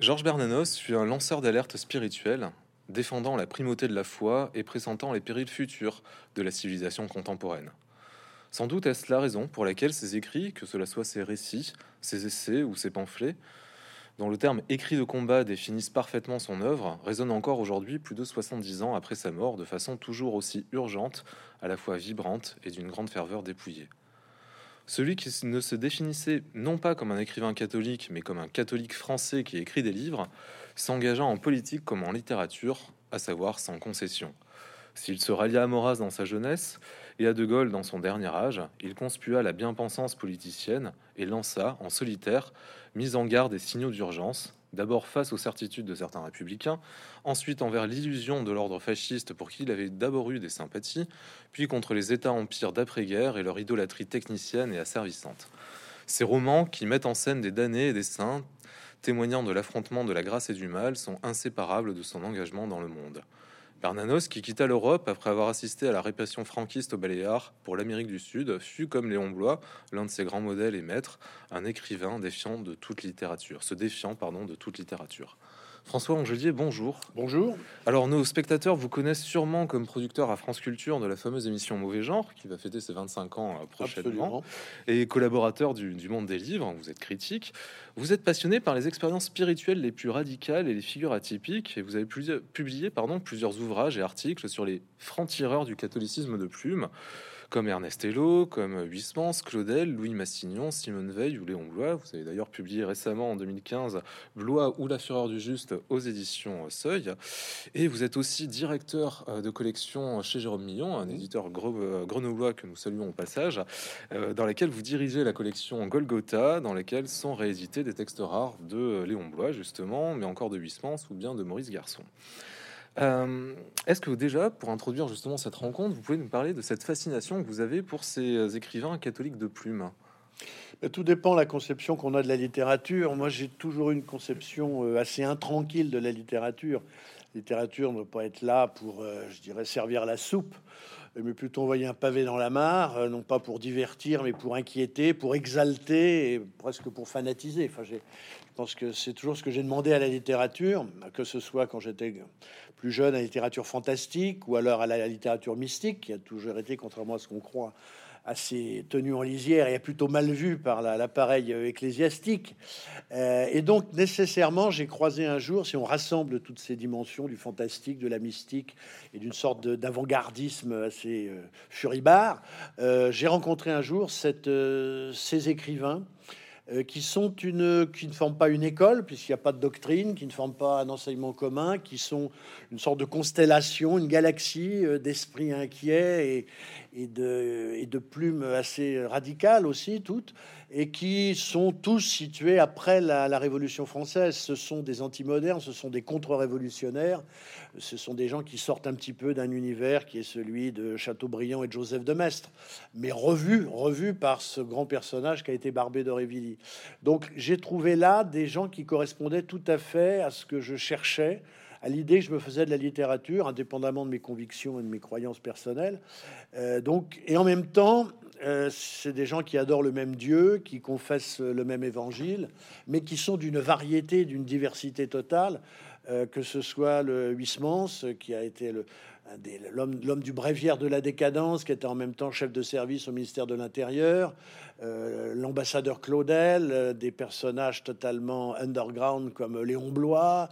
Georges Bernanos fut un lanceur d'alerte spirituel, défendant la primauté de la foi et pressentant les périls futurs de la civilisation contemporaine. Sans doute est-ce la raison pour laquelle ses écrits, que cela soit ses récits, ses essais ou ses pamphlets, dont le terme écrit de combat définisse parfaitement son œuvre, résonne encore aujourd'hui, plus de 70 ans après sa mort, de façon toujours aussi urgente, à la fois vibrante et d'une grande ferveur dépouillée. Celui qui ne se définissait non pas comme un écrivain catholique, mais comme un catholique français qui écrit des livres, s'engagea en politique comme en littérature, à savoir sans concession. S'il se rallia à Maurras dans sa jeunesse et à De Gaulle dans son dernier âge, il conspua la bien-pensance politicienne et lança, en solitaire, mise en garde et signaux d'urgence, d'abord face aux certitudes de certains républicains, ensuite envers l'illusion de l'ordre fasciste pour qui il avait d'abord eu des sympathies, puis contre les États-empires d'après-guerre et leur idolâtrie technicienne et asservissante. Ces romans, qui mettent en scène des damnés et des saints, témoignant de l'affrontement de la grâce et du mal, sont inséparables de son engagement dans le monde. Bernanos, qui quitta l'Europe après avoir assisté à la répression franquiste au Baléares pour l'Amérique du Sud, fut, comme Léon Blois, l'un de ses grands modèles et maîtres, un écrivain défiant de toute littérature, se défiant pardon, de toute littérature. François Angelier, bonjour. Bonjour. Alors, nos spectateurs vous connaissent sûrement comme producteur à France Culture de la fameuse émission Mauvais Genre, qui va fêter ses 25 ans euh, prochainement, et collaborateur du, du, Monde des Livres. Vous êtes critique. Vous êtes passionné par les expériences spirituelles les plus radicales et les figures atypiques, et vous avez publié pardon, plusieurs ouvrages et articles sur les francs-tireurs du catholicisme de plume comme Ernest Hello, comme Huysmans, Claudel, Louis Massignon, Simone Veil ou Léon Blois. Vous avez d'ailleurs publié récemment en 2015 Blois ou La Fureur du Juste aux éditions Seuil. Et vous êtes aussi directeur euh, de collection chez Jérôme Millon, un éditeur euh, grenoblois que nous saluons au passage, euh, dans laquelle vous dirigez la collection Golgotha, dans laquelle sont réédités des textes rares de Léon Blois, justement, mais encore de Huysmans ou bien de Maurice Garçon. Euh, est-ce que déjà, pour introduire justement cette rencontre, vous pouvez nous parler de cette fascination que vous avez pour ces euh, écrivains catholiques de plume? Tout dépend de la conception qu'on a de la littérature. Moi, j'ai toujours une conception euh, assez intranquille de la littérature. La littérature ne doit pas être là pour, je dirais, servir la soupe, mais plutôt envoyer un pavé dans la mare, non pas pour divertir, mais pour inquiéter, pour exalter, et presque pour fanatiser. Enfin, je pense que c'est toujours ce que j'ai demandé à la littérature, que ce soit quand j'étais plus jeune à la littérature fantastique ou alors à la littérature mystique, qui a toujours été, contrairement à ce qu'on croit, assez tenu en lisière et plutôt mal vu par l'appareil ecclésiastique. Euh, et donc, nécessairement, j'ai croisé un jour, si on rassemble toutes ces dimensions du fantastique, de la mystique et d'une sorte d'avant-gardisme assez euh, furibard, euh, j'ai rencontré un jour ces écrivains euh, qui sont une, qui ne forment pas une école puisqu'il n'y a pas de doctrine, qui ne forment pas un enseignement commun, qui sont une sorte de constellation, une galaxie euh, d'esprits inquiets et, et de, et de plumes assez radicales aussi, toutes, et qui sont tous situés après la, Révolution française. Ce sont des antimodernes, ce sont des contre-révolutionnaires, ce sont des gens qui sortent un petit peu d'un univers qui est celui de Chateaubriand et de Joseph de Maistre, mais revu, revu par ce grand personnage qui a été Barbé d'Aurevilly. Donc j'ai trouvé là des gens qui correspondaient tout à fait à ce que je cherchais à l'idée que je me faisais de la littérature, indépendamment de mes convictions et de mes croyances personnelles. Euh, donc, et en même temps, euh, c'est des gens qui adorent le même Dieu, qui confessent le même évangile, mais qui sont d'une variété, d'une diversité totale, euh, que ce soit le Huysmans, qui a été le, l'homme du bréviaire de la décadence, qui était en même temps chef de service au ministère de l'Intérieur, euh, l'ambassadeur Claudel, euh, des personnages totalement underground comme Léon Blois,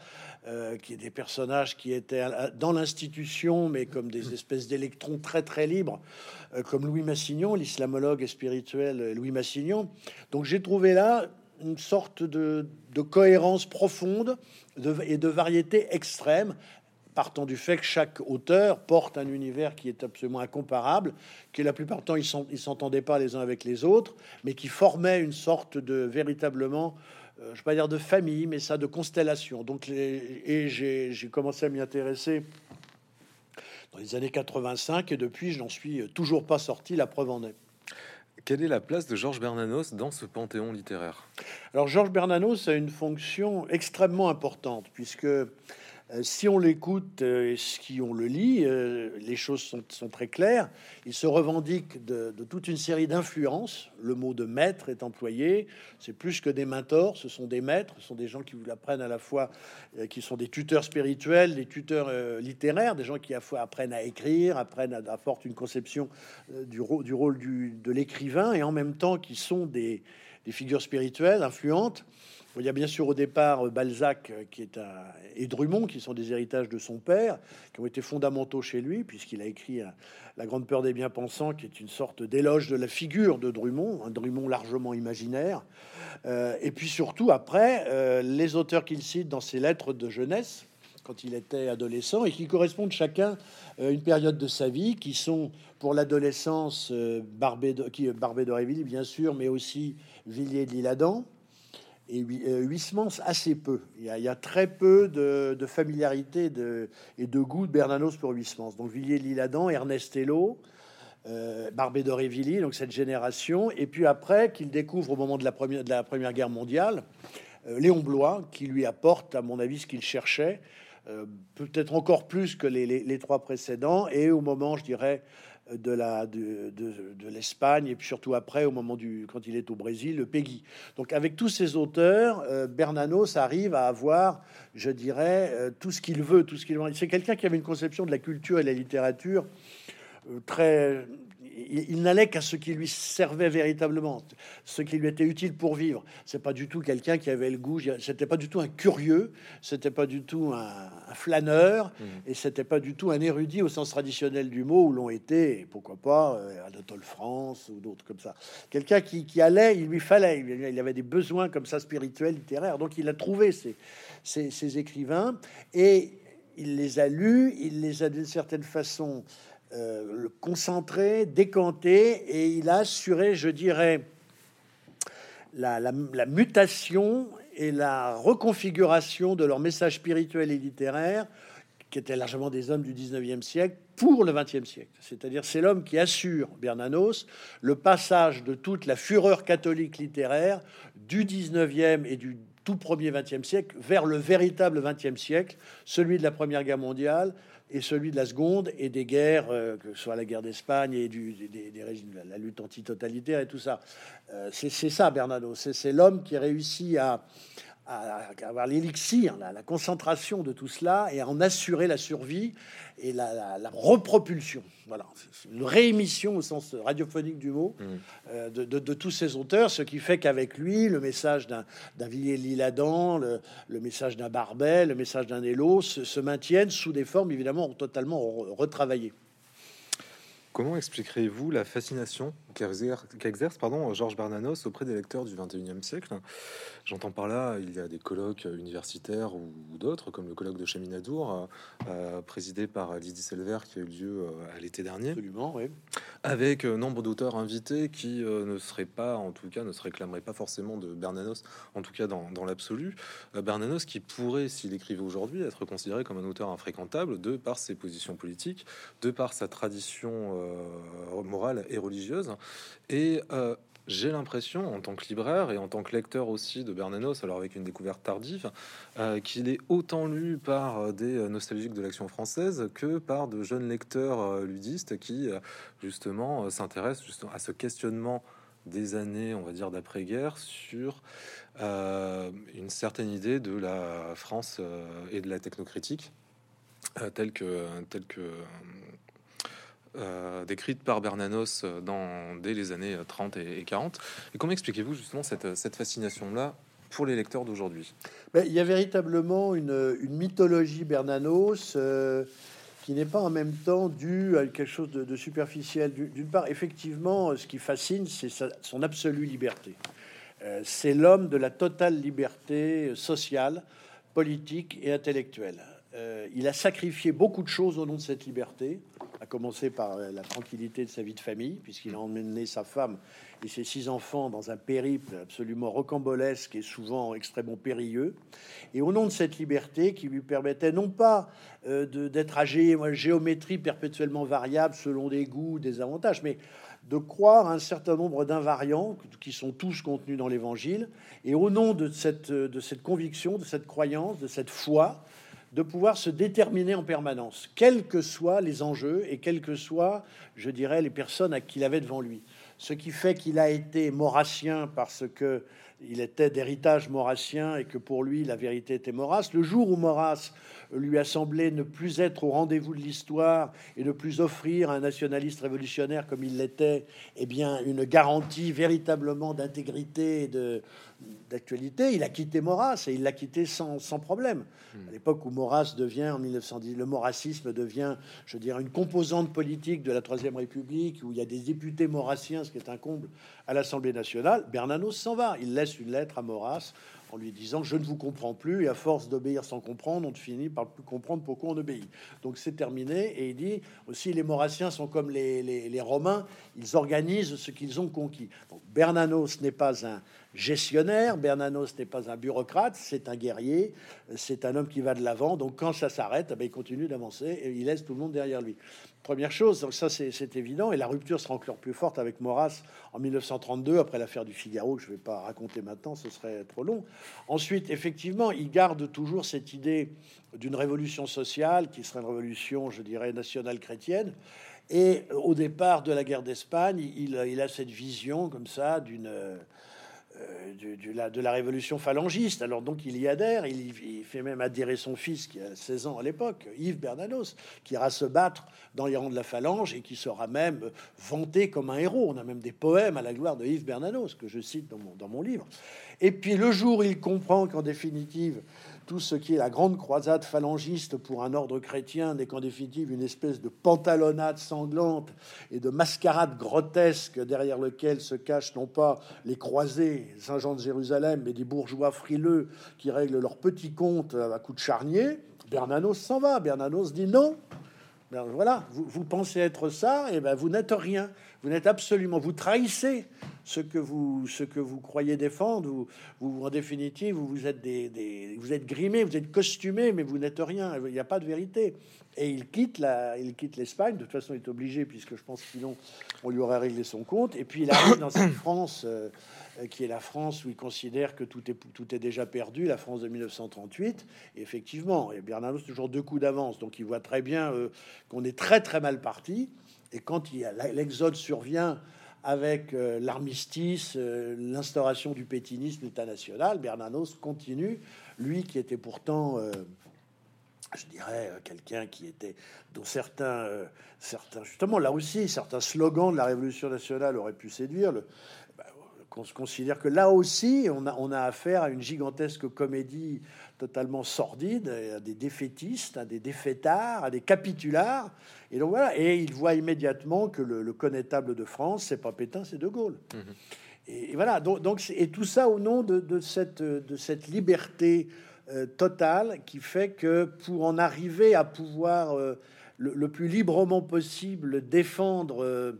euh, qui est des personnages qui étaient dans l'institution, mais comme des espèces d'électrons très très libres, comme Louis Massignon, l'islamologue et spirituel Louis Massignon. Donc j'ai trouvé là une sorte de, cohérence profonde et de variété extrême partant du fait que chaque auteur porte un univers qui est absolument incomparable, qui la plupart du temps ils ne s'entendaient pas les uns avec les autres, mais qui formait une sorte de véritablement, euh, je ne vais pas dire de famille, mais ça de constellation. Donc, et j'ai commencé à m'y intéresser dans les années 85 et depuis je n'en suis toujours pas sorti, la preuve en est. Quelle est la place de Georges Bernanos dans ce panthéon littéraire? Alors Georges Bernanos a une fonction extrêmement importante puisque si on l'écoute et si on le lit, les choses sont, très claires. Il se revendique de, toute une série d'influences. Le mot de maître est employé. C'est plus que des mentors, ce sont des maîtres, ce sont des gens qui vous l'apprennent à la fois, qui sont des tuteurs spirituels, des tuteurs littéraires, des gens qui à la fois apprennent à écrire, apprennent à apportent une conception du, du rôle de l'écrivain et en même temps qui sont des figures spirituelles influentes. Il y a bien sûr au départ euh, Balzac euh, qui est un, et Drummond qui sont des héritages de son père, qui ont été fondamentaux chez lui, puisqu'il a écrit euh, La Grande Peur des Bien-Pensants, qui est une sorte d'éloge de la figure de Drummond, un Drummond largement imaginaire. et puis surtout après, les auteurs qu'il cite dans ses lettres de jeunesse, quand il était adolescent, et qui correspondent chacun à une période de sa vie, qui sont pour l'adolescence Barbé, d'Aurevilly, bien sûr, mais aussi Villiers de l'Isle-Adam et euh, assez peu. Il y a, très peu de, familiarité et de goût de Bernanos pour Huysmans. Donc Villiers Lille-Adam, Ernest Hello, euh, Barbé d'Aurevilly, donc cette génération. Et puis après, qu'il découvre au moment de la Première, Guerre mondiale, euh, Léon Blois, qui lui apporte, à mon avis, ce qu'il cherchait, euh, peut-être encore plus que les, trois précédents. Et au moment, je dirais, de la l'Espagne et puis surtout après au moment du quand il est au Brésil le Peggy. Donc avec tous ces auteurs euh, Bernanos arrive à avoir je dirais euh, tout ce qu'il veut tout ce qu'il veut. C'est quelqu'un qui avait une conception de la culture et de la littérature euh, très il, n'allait qu'à ce qui lui servait véritablement, ce qui lui était utile pour vivre. C'est pas du tout quelqu'un qui avait le goût. C'était pas du tout un curieux. C'était pas du tout un, flâneur. Mmh. Et c'était pas du tout un érudit au sens traditionnel du mot où l'ont été, pourquoi pas, euh, Anatole France ou d'autres comme ça. Quelqu'un qui, allait, il lui fallait. Il avait des besoins comme ça spirituels, littéraires. Donc il a trouvé ces, ces écrivains et il les a lus. Il les a d'une certaine façon euh, le concentrer, décanter, et il a assuré, je dirais, la, mutation et la reconfiguration de leur message spirituel et littéraire, qui étaient largement des hommes du 19e siècle, pour le 20e siècle. C'est-à-dire, c'est l'homme qui assure, Bernanos, le passage de toute la fureur catholique littéraire du 19e et du tout premier 20e siècle vers le véritable 20e siècle, celui de la Première Guerre mondiale, et celui de la seconde et des guerres, euh, que ce soit la guerre d'Espagne et du, des, régimes, la lutte antitotalitaire et tout ça. Euh, c'est ça, Bernardo. C'est l'homme qui réussit à, à, avoir l'élixir, la, concentration de tout cela et à en assurer la survie et la, repropulsion. Voilà, une réémission au sens radiophonique du mot mm. euh, de, tous ces auteurs, ce qui fait qu'avec lui, le message d'un Villiers-L'Isle-Adam, le, le, message d'un Barbet, le message d'un se, se, maintiennent sous des formes évidemment totalement retravaillées. Comment expliquerez-vous la fascination qu'exerce pardon, Georges Bernanos auprès des lecteurs du 21e siècle? J'entends par là, il y a des colloques universitaires ou, d'autres, comme le colloque de Chaminadour, euh, euh, présidé par Lydie Selver, qui a eu lieu euh, à l'été dernier. Absolument, oui. Avec nombre d'auteurs invités qui ne seraient pas, en tout cas, ne se réclameraient pas forcément de Bernanos, en tout cas dans, dans l'absolu. Bernanos qui pourrait, s'il écrivait aujourd'hui, être considéré comme un auteur infréquentable de par ses positions politiques, de par sa tradition morale et religieuse. Et euh, j'ai l'impression, en tant que libraire et en tant que lecteur aussi de Bernanos, alors avec une découverte tardive, euh, qu'il est autant lu par des nostalgiques de l'action française que par de jeunes lecteurs ludistes qui, justement, s'intéressent à ce questionnement des années, on va dire, d'après-guerre sur une certaine idée de la France et de la technocritique, telle que, telle que euh, décrite par Bernanos euh, dans, dès les années 30 et, 40. Et comment expliquez-vous justement cette, fascination-là pour les lecteurs d'aujourd'hui? Il y a véritablement une, mythologie Bernanos euh, qui n'est pas en même temps due à quelque chose de, superficiel. D'une part, effectivement, ce qui fascine, c'est son absolue liberté. c'est l'homme de la totale liberté sociale, politique et intellectuelle. Il a sacrifié beaucoup de choses au nom de cette liberté à commencer par euh, la tranquillité de sa vie de famille, puisqu'il a emmené sa femme et ses six enfants dans un périple absolument rocambolesque et souvent extrêmement périlleux. Et au nom de cette liberté qui lui permettait non pas euh, d'être âgé, géométrie perpétuellement variable selon des goûts, des avantages, mais de croire un certain nombre d'invariants qui sont tous contenus dans l'Évangile. Et au nom de cette conviction, de cette croyance, de cette foi, de pouvoir se déterminer en permanence, quels que soient les enjeux et quels que soient, je dirais, les personnes à qui il avait devant lui. Ce qui fait qu'il a été maurassien parce que il était d'héritage maurassien et que pour lui la vérité était Maurras. Le jour où Maurras lui a semblé ne plus être au rendez-vous de l'histoire et ne plus offrir à un nationaliste révolutionnaire comme il l'était, eh bien une garantie véritablement d'intégrité et de d'actualité, il a quitté Maurras et il l'a quitté sans, sans problème. Hmm. À l'époque où Maurras devient, en 1910, le maurassisme devient, je dirais, une composante politique de la Troisième République, où il y a des députés maurassiens, ce qui est un comble, à l'Assemblée nationale, Bernanos s'en va. Il laisse une lettre à Maurras en lui disant je ne vous comprends plus et à force d'obéir sans comprendre, on finit par plus comprendre pourquoi on obéit. Donc c'est terminé et il dit aussi les Maurassiens sont comme les, les, Romains, ils organisent ce qu'ils ont conquis. Bernanos n'est pas un gestionnaire, Bernanos n'est pas un bureaucrate, c'est un guerrier, c'est un homme qui va de l'avant. Donc quand ça s'arrête, eh ben, il continue d'avancer et il laisse tout le monde derrière lui. Première chose, donc ça c'est évident, et la rupture sera encore plus forte avec Maurras en 1932, après l'affaire du Figaro, que je ne vais pas raconter maintenant, ce serait trop long. Ensuite, effectivement, il garde toujours cette idée d'une révolution sociale, qui serait une révolution, je dirais, nationale chrétienne. Et au départ de la guerre d'Espagne, il, il, a cette vision comme ça d'une euh, de la révolution phalangiste. Alors donc il y adhère, il, fait même adhérer son fils qui a 16 ans à l'époque, Yves Bernanos, qui ira se battre dans les rangs de la phalange et qui sera même vanté comme un héros. On a même des poèmes à la gloire de Yves Bernanos que je cite dans mon, livre. Et puis le jour il comprend qu'en définitive, tout ce qui est la grande croisade phalangiste pour un ordre chrétien n'est qu'en définitive une espèce de pantalonnade sanglante et de mascarade grotesque derrière lequel se cachent non pas les croisés Saint-Jean de Jérusalem, mais des bourgeois frileux qui règlent leurs petits comptes à coups de charnier. Bernanos s'en va. Bernanos dit non. Ben voilà, vous, vous, pensez être ça, et ben vous n'êtes rien. Vous n'êtes absolument, vous trahissez ce que vous, ce que vous croyez défendre. Vous, vous en définitive, vous, êtes des, vous êtes grimé, vous êtes costumé, mais vous n'êtes rien. Il n'y a pas de vérité. Et il quitte la, il quitte l'Espagne. De toute façon, il est obligé puisque je pense sinon on lui aurait réglé son compte. Et puis il arrive dans cette France euh, qui est la France où il considère que tout est, tout est déjà perdu, la France de 1938. Et effectivement, et Bernanos toujours deux coups d'avance, donc il voit très bien euh, qu'on est très très mal parti. Et quand l'exode survient avec euh, l'armistice, euh, l'instauration du pétinisme, l'État national, Bernanos continue, lui qui était pourtant, euh, je dirais, quelqu'un qui était, dont certains, certains, justement, là aussi, certains slogans de la Révolution nationale auraient pu séduire. Le, qu'on se considère que là aussi, on a affaire à une gigantesque comédie totalement sordide, à des défaitistes, à des défaitards, à des capitulars. Et donc voilà, et il voit immédiatement que le, connétable de France, c'est pas Pétain, c'est De Gaulle. Mhm. Et, voilà, donc, donc, et tout ça au nom de, de cette, de cette liberté euh, totale qui fait que pour en arriver à pouvoir euh, le, plus librement possible défendre euh,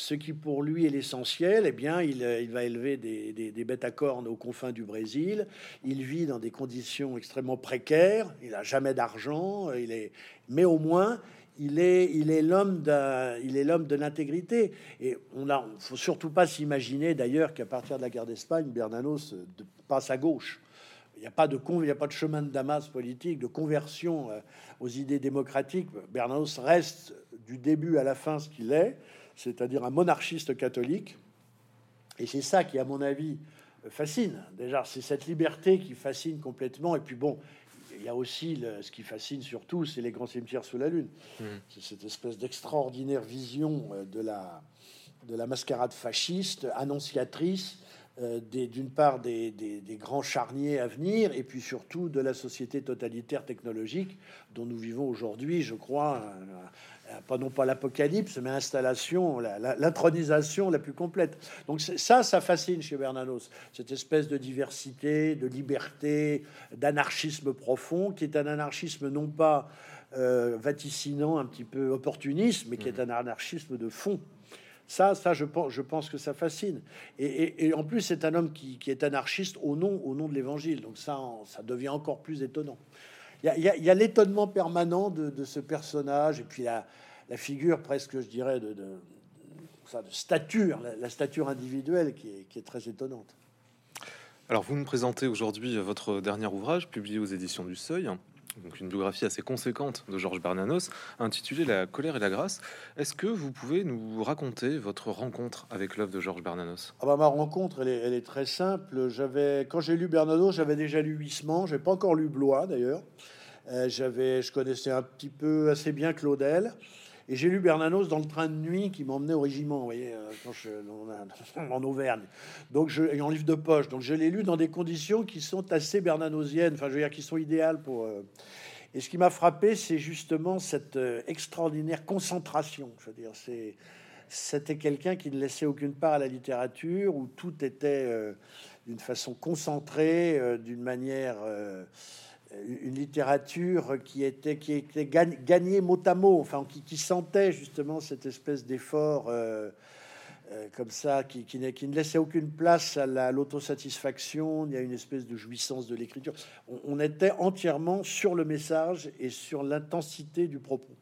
ce qui pour lui est l'essentiel, eh bien, il, euh, va élever des, bêtes à cornes aux confins du Brésil. Il vit dans des conditions extrêmement précaires. Il a jamais d'argent. Euh, il est, mais au moins, il est, l'homme il de l'intégrité. Et on a, faut surtout pas s'imaginer d'ailleurs qu'à partir de la guerre d'Espagne, Bernanos passe à gauche. Il n'y a pas de chemin de Damas politique, de conversion euh, aux idées démocratiques. Bernanos reste du début à la fin ce qu'il est c'est-à-dire un monarchiste catholique. Et c'est ça qui, à mon avis, fascine. Déjà, c'est cette liberté qui fascine complètement. Et puis bon, il y a aussi ce qui fascine surtout, c'est les grands cimetières sous la lune. Mmh. C'est cette espèce d'extraordinaire vision euh, de la, de la mascarade fasciste, annonciatrice euh, d'une part des, des, grands charniers à venir, et puis surtout de la société totalitaire technologique dont nous vivons aujourd'hui, je crois, pas non pas l'apocalypse, mais l'installation, l'intronisation la, plus complète. Donc ça, ça fascine chez Bernanos, cette espèce de diversité, de liberté, d'anarchisme profond, qui est un anarchisme non pas euh, vaticinant, un petit peu opportuniste, mais qui est mmh. un anarchisme de fond. Ça, ça je, pense, je pense que ça fascine. Et, en plus, c'est un homme qui, est anarchiste au nom, au nom de l'Évangile. Donc ça, ça devient encore plus étonnant. Il y a, l'étonnement permanent de, ce personnage et puis la, figure presque, je dirais, de stature, la, stature individuelle qui est, qui est, très étonnante. Alors, vous nous présentez aujourd'hui votre dernier ouvrage publié aux éditions du Seuil. Donc une biographie assez conséquente de Georges Bernanos, intitulée La colère et la grâce. Est-ce que vous pouvez nous raconter votre rencontre avec l'œuvre de Georges Bernanos? Ah bah, Ma rencontre, elle est, très simple. J'avais, quand j'ai lu Bernanos, j'avais déjà lu Huysmans, j'ai pas encore lu Blois d'ailleurs. Euh, j'avais, je connaissais un petit peu assez bien Claudel. Et j'ai lu Bernanos dans le train de nuit qui m'emmenait au régiment, vous voyez, euh, en, Auvergne. Donc, je, en livre de poche. Donc, je l'ai lu dans des conditions qui sont assez bernanosiennes, enfin, je veux dire, qui sont idéales pour. Euh, et ce qui m'a frappé, c'est justement cette euh, extraordinaire concentration. Je veux dire, c'est c'était quelqu'un qui ne laissait aucune part à la littérature, où tout était d'une façon concentrée, d'une manière une littérature qui était, qui était gagnée mot à mot, enfin, qui, sentait justement cette espèce d'effort euh, euh, comme ça, qui, qui, ne laissait aucune place à l'autosatisfaction, il y a une espèce de jouissance de l'écriture. On, était entièrement sur le message et sur l'intensité du propos.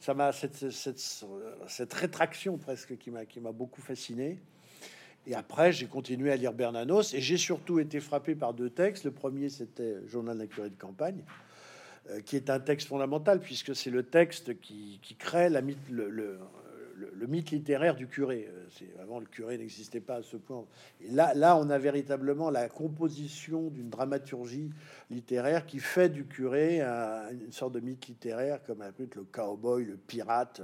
Ça m'a cette, cette, cette, rétraction presque qui m'a beaucoup fasciné. Et après, j'ai continué à lire Bernanos et j'ai surtout été frappé par deux textes. Le premier, c'était Journal d'un curé de campagne, euh, qui est un texte fondamental puisque c'est le texte qui, crée la mythe, le, mythe littéraire du curé. Euh, avant le curé n'existait pas à ce point. Et là, là, on a véritablement la composition d'une dramaturgie littéraire qui fait du curé une sorte de mythe littéraire, comme un peu le cowboy, le pirate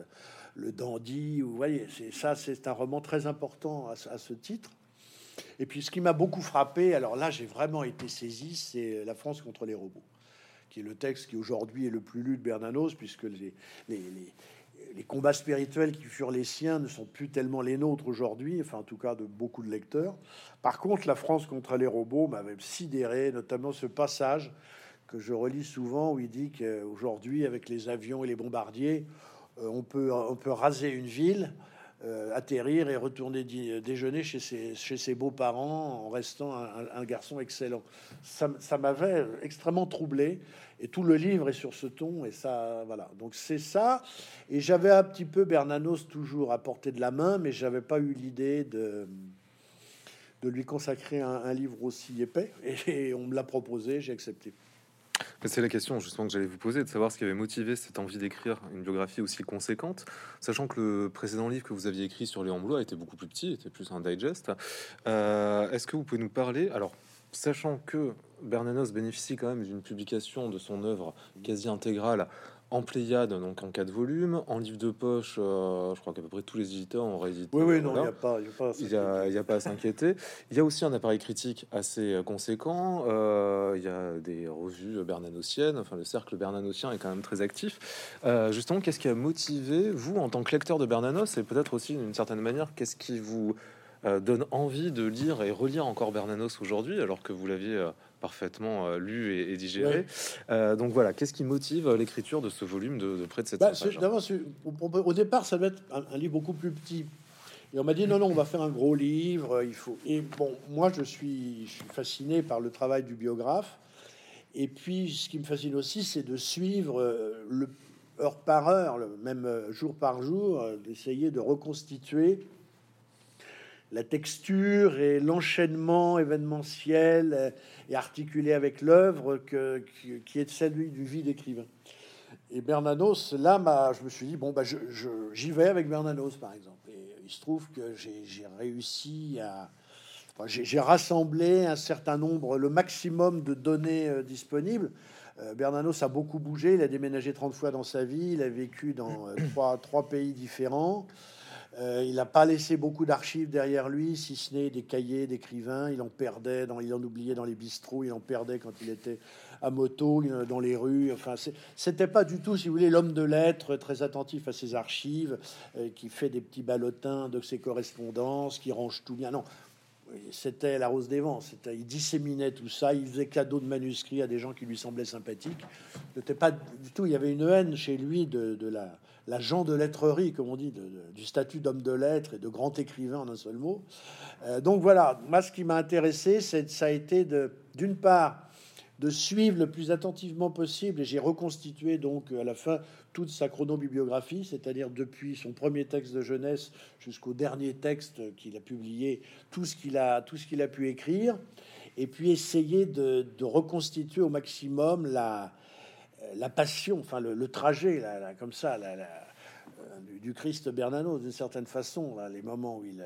le dandy. Vous voyez, c'est ça, c'est un roman très important à, ce titre. Et puis, ce qui m'a beaucoup frappé, alors là, j'ai vraiment été saisi, c'est La France contre les robots, qui est le texte qui aujourd'hui est le plus lu de Bernanos, puisque les, combats spirituels qui furent les siens ne sont plus tellement les nôtres aujourd'hui, enfin, en tout cas, de beaucoup de lecteurs. Par contre, La France contre les robots m'avait sidéré, notamment ce passage que je relis souvent où il dit qu'aujourd'hui, avec les avions et les bombardiers, on, peut, on peut raser une ville, euh, atterrir et retourner déjeuner chez ses, chez ses beaux-parents en restant un, garçon excellent. Ça, m'avait extrêmement troublé. Et tout le livre est sur ce ton. Et ça, voilà. Donc c'est ça. Et j'avais un petit peu Bernanos toujours à portée de la main, mais j'avais pas eu l'idée de de lui consacrer un, livre aussi épais. et on me l'a proposé, j'ai accepté. C'est la question justement que j'allais vous poser, de savoir ce qui avait motivé cette envie d'écrire une biographie aussi conséquente, sachant que le précédent livre que vous aviez écrit sur Léon Blois était beaucoup plus petit, était plus un digest. Euh, est-ce que vous pouvez nous parler, alors sachant que Bernanos bénéficie quand même d'une publication de son œuvre quasi intégrale en Pléiade, donc en quatre volumes, en livre de poche, euh, je crois qu'à peu près tous les éditeurs ont réédité. Oui, oui, non, il n'y a pas, il a pas à s'inquiéter. Il y a aussi un appareil critique assez euh, conséquent. Euh, il y a des revues bernanosiennes. Enfin, le cercle bernanosien est quand même très actif. justement, qu'est-ce qui a motivé vous en tant que lecteur de Bernanos et peut-être aussi d'une certaine manière, qu'est-ce qui vous donne envie de lire et relire encore Bernanos aujourd'hui, alors que vous l'aviez parfaitement euh, lu et, digéré. Euh, donc voilà, qu'est-ce qui motive euh, l'écriture de ce volume de, près de cette bah, Au départ, ça doit être un, livre beaucoup plus petit. Et on m'a dit non, non, on va faire un gros livre. Il faut. Et bon, moi, je suis, je suis fasciné par le travail du biographe. Et puis, ce qui me fascine aussi, c'est de suivre le heure par heure, le même jour par jour, d'essayer de reconstituer la texture et l'enchaînement événementiel euh, et articulé avec l'œuvre qui est celui du vie d'écrivain. Et Bernanos, là, je me suis dit, bon, bah, j'y vais avec Bernanos, par exemple. Et il se trouve que j'ai réussi à... j'ai rassemblé un certain nombre, le maximum de données euh, disponibles. Euh, Bernanos a beaucoup bougé, il a déménagé 30 fois dans sa vie, il a vécu dans trois pays différents. Euh, il n'a pas laissé beaucoup d'archives derrière lui, si ce n'est des cahiers d'écrivains. Il en perdait, dans, il en oubliait dans les bistrots, il en perdait quand il était à moto, dans les rues. Enfin, c'était pas du tout, si vous voulez, l'homme de lettres très attentif à ses archives, euh, qui fait des petits ballotins de ses correspondances, qui range tout bien. Non, c'était la rose des vents. Il disséminait tout ça. Il faisait cadeau de manuscrits à des gens qui lui semblaient sympathiques. C'était pas du tout. Il y avait une haine chez lui de la la de lettrerie, comme on dit, du statut d'homme de lettres et de grand écrivain en un seul mot. Euh, donc voilà, moi ce qui m'a intéressé, ça a été d'une part, de suivre le plus attentivement possible, et j'ai reconstitué donc à la fin toute sa chronobibliographie, c'est-à-dire depuis son premier texte de jeunesse jusqu'au dernier texte qu'il a publié, tout ce qu'il a, a pu écrire, et puis essayer de reconstituer au maximum la, la passion, enfin le, trajet, là, comme ça, du, Christ Bernanos, d'une certaine façon, les moments où il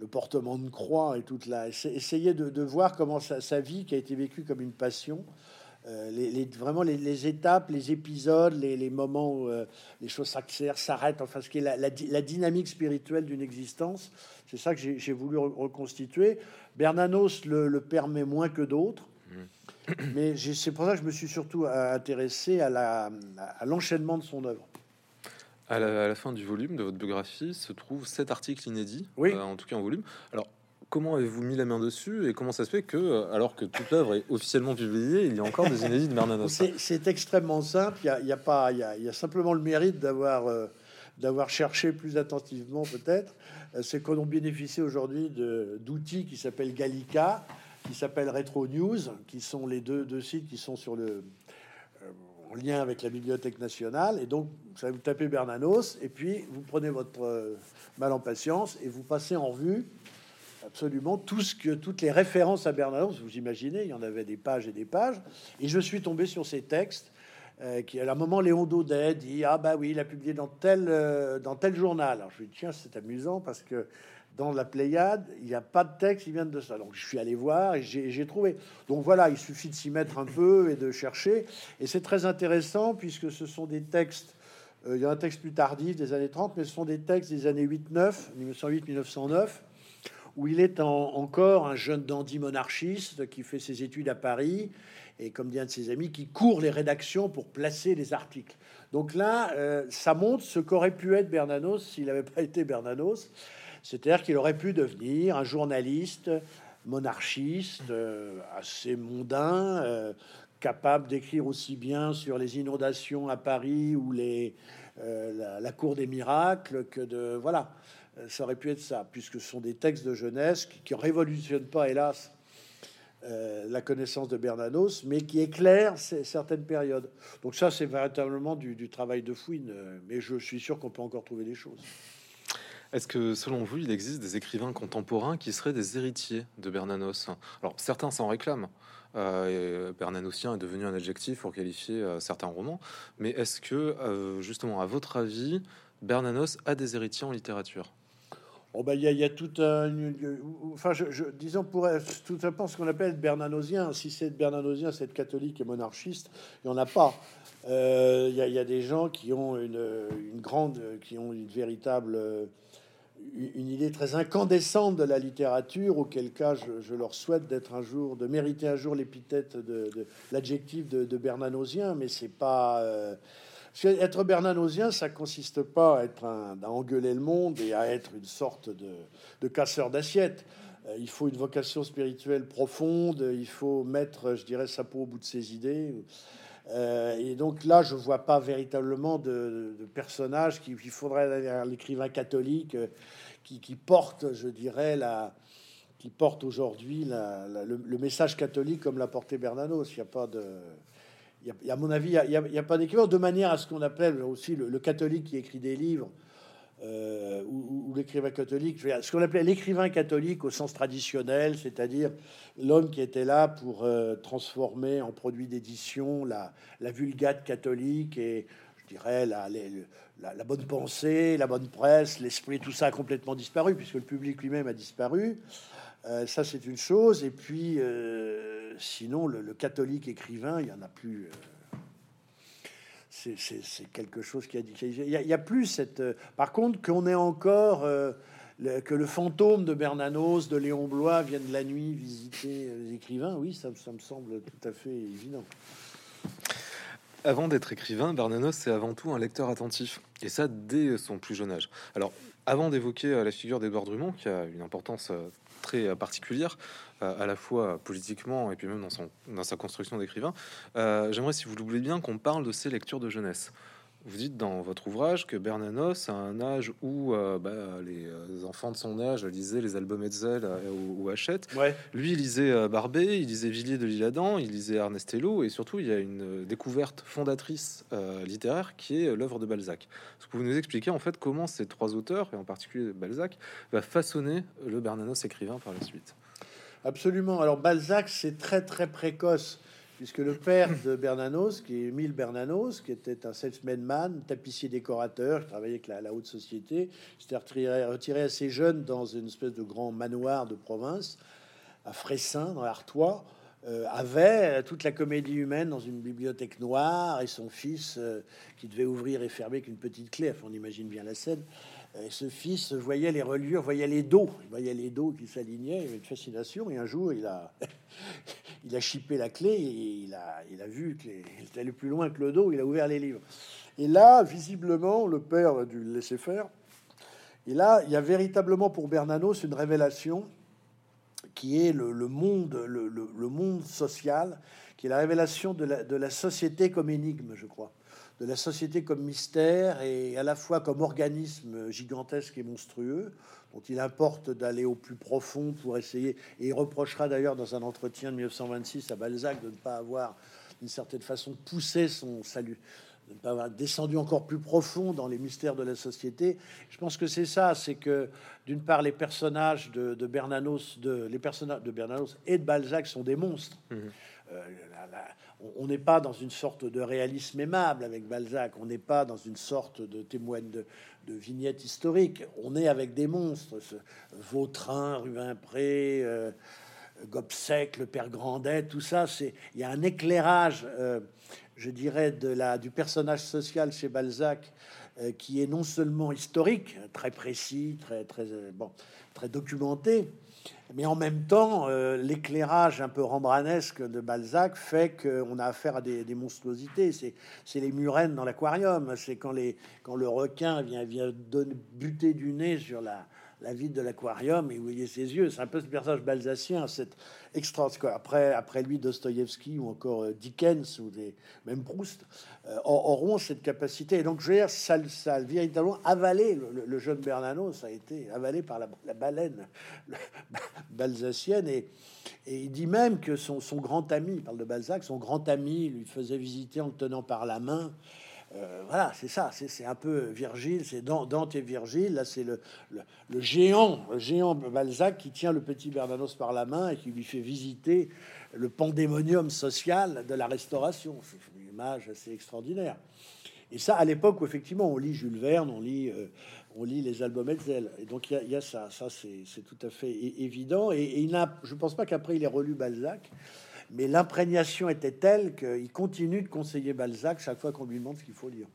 le portement de croix et toute la essayer de, voir comment sa, vie qui a été vécue comme une passion euh, les, vraiment les, étapes, les épisodes, les, moments où euh, les choses s'accélèrent, s'arrêtent, enfin ce qui est la, dynamique spirituelle d'une existence, c'est ça que j'ai voulu reconstituer. Bernanos le, permet moins que d'autres, mmh. mais c'est pour ça que je me suis surtout intéressé à l'enchaînement de son œuvre. À la, fin du volume de votre biographie se trouvent sept articles inédits, oui. Euh, en tout cas en volume. Alors, comment avez-vous mis la main dessus et comment ça se fait que, euh, alors que toute l'œuvre est officiellement publiée, il y a encore des inédits de Bernanos C'est extrêmement simple. Il y a, pas, il y a, simplement le mérite d'avoir euh, d'avoir cherché plus attentivement peut-être. C'est qu'on bénéficie aujourd'hui d'outils qui s'appellent Gallica, qui s'appellent Retro News, qui sont les deux, sites qui sont sur le lien avec la Bibliothèque nationale. Et donc, ça vous tapez Bernanos, et puis vous prenez votre euh, mal en patience et vous passez en revue absolument tout ce que, toutes les références à Bernanos. Vous imaginez, il y en avait des pages et des pages. Et je suis tombé sur ces textes. Euh, qui à un moment Léon Daudet dit ah bah oui il a publié dans tel euh, dans tel journal alors je lui dis tiens c'est amusant parce que dans la Pléiade, il n'y a pas de texte qui viennent de ça. Donc je suis allé voir et j'ai trouvé. Donc voilà, il suffit de s'y mettre un peu et de chercher. Et c'est très intéressant puisque ce sont des textes. Euh, il y a un texte plus tardif des années 30, mais ce sont des textes des années 8-9, 1908-1909, où il est encore un jeune dandy monarchiste qui fait ses études à Paris et comme dit un de ses amis, qui court les rédactions pour placer les articles. Donc là, euh, ça montre ce qu'aurait pu être Bernanos s'il n'avait pas été Bernanos. C'est-à-dire qu'il aurait pu devenir un journaliste monarchiste, euh, assez mondain, euh, capable d'écrire aussi bien sur les inondations à Paris ou les, euh, la, cour des miracles que de... Voilà, ça aurait pu être ça, puisque ce sont des textes de jeunesse qui ne révolutionnent pas, hélas, la connaissance de Bernanos, mais qui éclairent certaines périodes. Donc ça, c'est véritablement du, du, travail de fouine, mais je suis sûr qu'on peut encore trouver des choses. Est-ce que, selon vous, il existe des écrivains contemporains qui seraient des héritiers de Bernanos? Alors, certains s'en réclament. Euh, Bernanosien est devenu un adjectif pour qualifier euh, certains romans. Mais est-ce que, euh, justement, à votre avis, Bernanos a des héritiers en littérature? Oh ben, il y, a tout un, enfin, disons pour tout simplement ce qu'on appelle bernanosien. Si c'est bernanosien, c'est catholique et monarchiste, il n'y en a pas. Il y, a des gens qui ont une, une, grande, qui ont une véritable une idée très incandescente de la littérature, auquel cas je, leur souhaite d'être un jour, de mériter un jour l'épithète de, l'adjectif de, bernanosien, mais c'est pas. Euh, être bernanosien, ça consiste pas à être un, à engueuler le monde et à être une sorte de, casseur d'assiettes. Euh, il faut une vocation spirituelle profonde, il faut mettre, je dirais, sa peau au bout de ses idées. Euh, et donc là, je vois pas véritablement de, de personnage qu'il faudrait l'écrivain catholique euh, qui, porte, je dirais, la, qui porte aujourd'hui le, message catholique comme l'a porté Bernanos. Il n'y a pas de, à mon avis, il n'y a, pas d'écrivain de manière à ce qu'on appelle aussi le, catholique qui écrit des livres. Euh, ou, l'écrivain catholique, ce qu'on appelait l'écrivain catholique au sens traditionnel, c'est-à-dire l'homme qui était là pour euh, transformer en produit d'édition la, vulgate catholique et je dirais la, bonne pensée, la bonne presse, l'esprit, tout ça a complètement disparu puisque le public lui-même a disparu. Euh, ça, c'est une chose. Et puis, sinon, le, catholique écrivain, il y en a plus c'est quelque chose qui a dit. Il y a, plus cette. Euh, par contre, qu'on ait encore euh, que le fantôme de Bernanos, de Léon Blois vienne la nuit visiter les écrivains, oui, ça, ça me semble tout à fait évident. Avant d'être écrivain, Bernanos c'est avant tout un lecteur attentif, et ça dès son plus jeune âge. Alors, avant d'évoquer euh, la figure d'Edouard Drummond, qui a une importance très particulière, à la fois politiquement et puis même dans, son, sa construction d'écrivain. Euh, j'aimerais, si vous le voulez bien, qu'on parle de ses lectures de jeunesse. Vous dites dans votre ouvrage que Bernanos a un âge où euh, bah, les euh, enfants de son âge lisaient les albums Hetzel ou, Hachette. Ouais. Lui, il lisait Barbet, il lisait Villiers de l'Isle-Adam, il lisait Ernest Hello, et surtout, il y a une découverte fondatrice littéraire qui est l'œuvre de Balzac. Est-ce que vous nous expliquez en fait comment ces trois auteurs, et en particulier Balzac, va façonner le Bernanos écrivain par la suite? Absolument. Alors Balzac, c'est très très précoce, puisque le père de Bernanos, qui est Emile Bernanos, qui était un salesman man, tapissier décorateur, qui travaillait avec la, haute société, s'était retiré, assez jeune dans une espèce de grand manoir de province à Fressin, dans l'Artois, euh, avait toute la comédie humaine dans une bibliothèque noire et son fils euh, qui devait ouvrir et fermer qu'une petite clé. On imagine bien la scène. Et ce fils voyait les reliures, voyait les dos, voyait les dos qui s'alignaient, il avait une fascination. Et un jour, il a, il a chippé la clé et il a, il a vu qu'il était allé plus loin que le dos, il a ouvert les livres. Et là, visiblement, le père a dû le laisser faire. Et là, il y a véritablement pour Bernanos une révélation qui est le, monde, le, monde social, qui est la révélation de la, de la société comme énigme, je crois de la société comme mystère et à la fois comme organisme gigantesque et monstrueux dont il importe d'aller au plus profond pour essayer. Et il reprochera d'ailleurs dans un entretien de 1926 à Balzac de ne pas avoir, d'une certaine façon, poussé son salut, de ne pas avoir descendu encore plus profond dans les mystères de la société. Je pense que c'est ça, c'est que d'une part les personnages de, Bernanos, de, les personnages de Bernanos et de Balzac sont des monstres. Mmh. Euh, on n'est pas dans une sorte de réalisme aimable avec Balzac, on n'est pas dans une sorte de témoigne de, vignette historique, on est avec des monstres, Vautrin, Rubempré, euh, Gobseck, le père Grandet, tout ça, c'est il y a un éclairage, euh, je dirais, de du personnage social chez Balzac euh, qui est non seulement historique, très précis, très, très, bon, très documenté, mais en même temps, euh, l'éclairage un peu rembranesque de Balzac fait qu'on a affaire à des, monstruosités. C'est les murènes dans l'aquarium. C'est quand, le requin vient, vient buter du nez sur la, la vide de l'aquarium et vous voyez ses yeux. C'est un peu ce personnage balzacien, cette extraordinaire. Après, après lui, Dostoïevski ou encore euh, Dickens ou des, même Proust euh, auront cette capacité. Et donc, je veux dire, ça, ça véritablement avalé le, jeune Bernano, ça a été avalé par la, baleine balzacienne. Et, et, il dit même que son, son grand ami, il parle de Balzac, son grand ami lui faisait visiter en le tenant par la main euh, voilà, c'est ça, c'est un peu Virgile, c'est Dante et Virgile. Là, c'est le, géant, le géant Balzac qui tient le petit Bernanos par la main et qui lui fait visiter le pandémonium social de la Restauration. C'est une image assez extraordinaire. Et ça, à l'époque où effectivement on lit Jules Verne, on lit, euh, on lit les albums Hetzel. Et donc il y, a ça, ça c'est tout à fait évident. Et, il n'a, je pense pas qu'après il ait relu Balzac mais l'imprégnation était telle qu'il continue de conseiller Balzac chaque fois qu'on lui demande ce qu'il faut lire.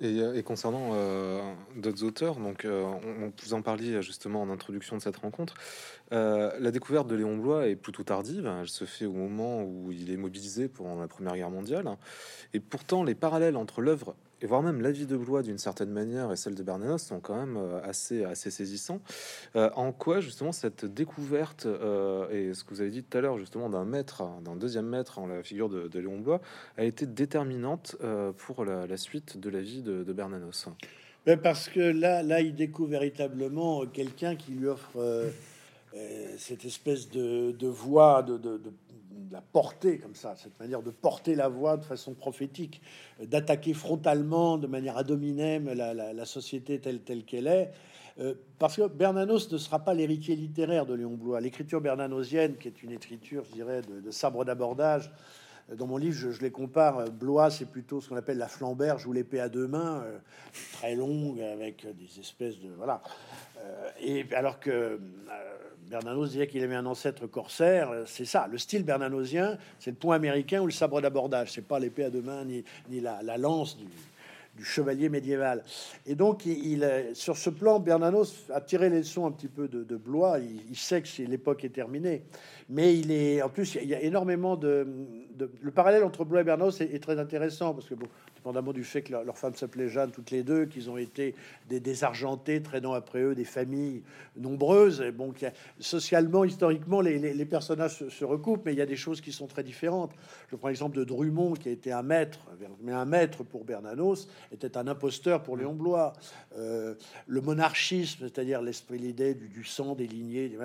Et, euh, concernant euh, d'autres auteurs, donc euh, on, vous en parliez justement en introduction de cette rencontre, la découverte de Léon Blois est plutôt tardive. Elle se fait au moment où il est mobilisé pendant la Première Guerre mondiale. Et pourtant, les parallèles entre l'œuvre et voire même la vie de Blois d'une certaine manière et celle de Bernanos sont quand même euh, assez, assez saisissants. Euh, en quoi justement cette découverte euh, et ce que vous avez dit tout à l'heure justement d'un maître, d'un deuxième maître en la figure de, Léon Blois a été déterminante pour la, suite de la vie de, Bernanos? Ben, Parce que là, là, il découvre véritablement quelqu'un qui lui offre cette espèce de, de voix, de, de, la porter comme ça, cette manière de porter la voix de façon prophétique, d'attaquer frontalement, de manière ad hominem, la, la, société telle telle qu'elle est. Euh, parce que Bernanos ne sera pas l'héritier littéraire de Léon Blois. L'écriture bernanosienne, qui est une écriture, je dirais, de, sabre d'abordage, euh, dans mon livre, je, les compare. Euh, Blois, c'est plutôt ce qu'on appelle la flamberge ou l'épée à deux mains, très longue, avec des espèces de voilà. et alors que Bernanos disait qu'il avait un ancêtre corsaire, c'est ça. Le style bernanosien, c'est le point américain ou le sabre d'abordage. C'est pas l'épée à deux mains ni, ni la, lance du, chevalier médiéval. Et donc, il, sur ce plan, Bernanos a tiré les leçons un petit peu de, Blois. Il, sait que l'époque est terminée. Mais il est, en plus, il y a énormément de, le parallèle entre Blois et Bernanos est, est très intéressant parce que bon, dépendamment du fait que leur, leur femme s'appelait Jeanne, toutes les deux, qu'ils ont été des désargentés, traînant après eux des familles nombreuses. Bon, socialement, historiquement, les, personnages se, recoupent, mais il y a des choses qui sont très différentes. Je prends l'exemple de Drummond, qui a été un maître, mais un maître pour Bernanos, était un imposteur pour Léon Blois. Euh, le monarchisme, c'est-à-dire l'esprit, l'idée du, sang, des lignées, de,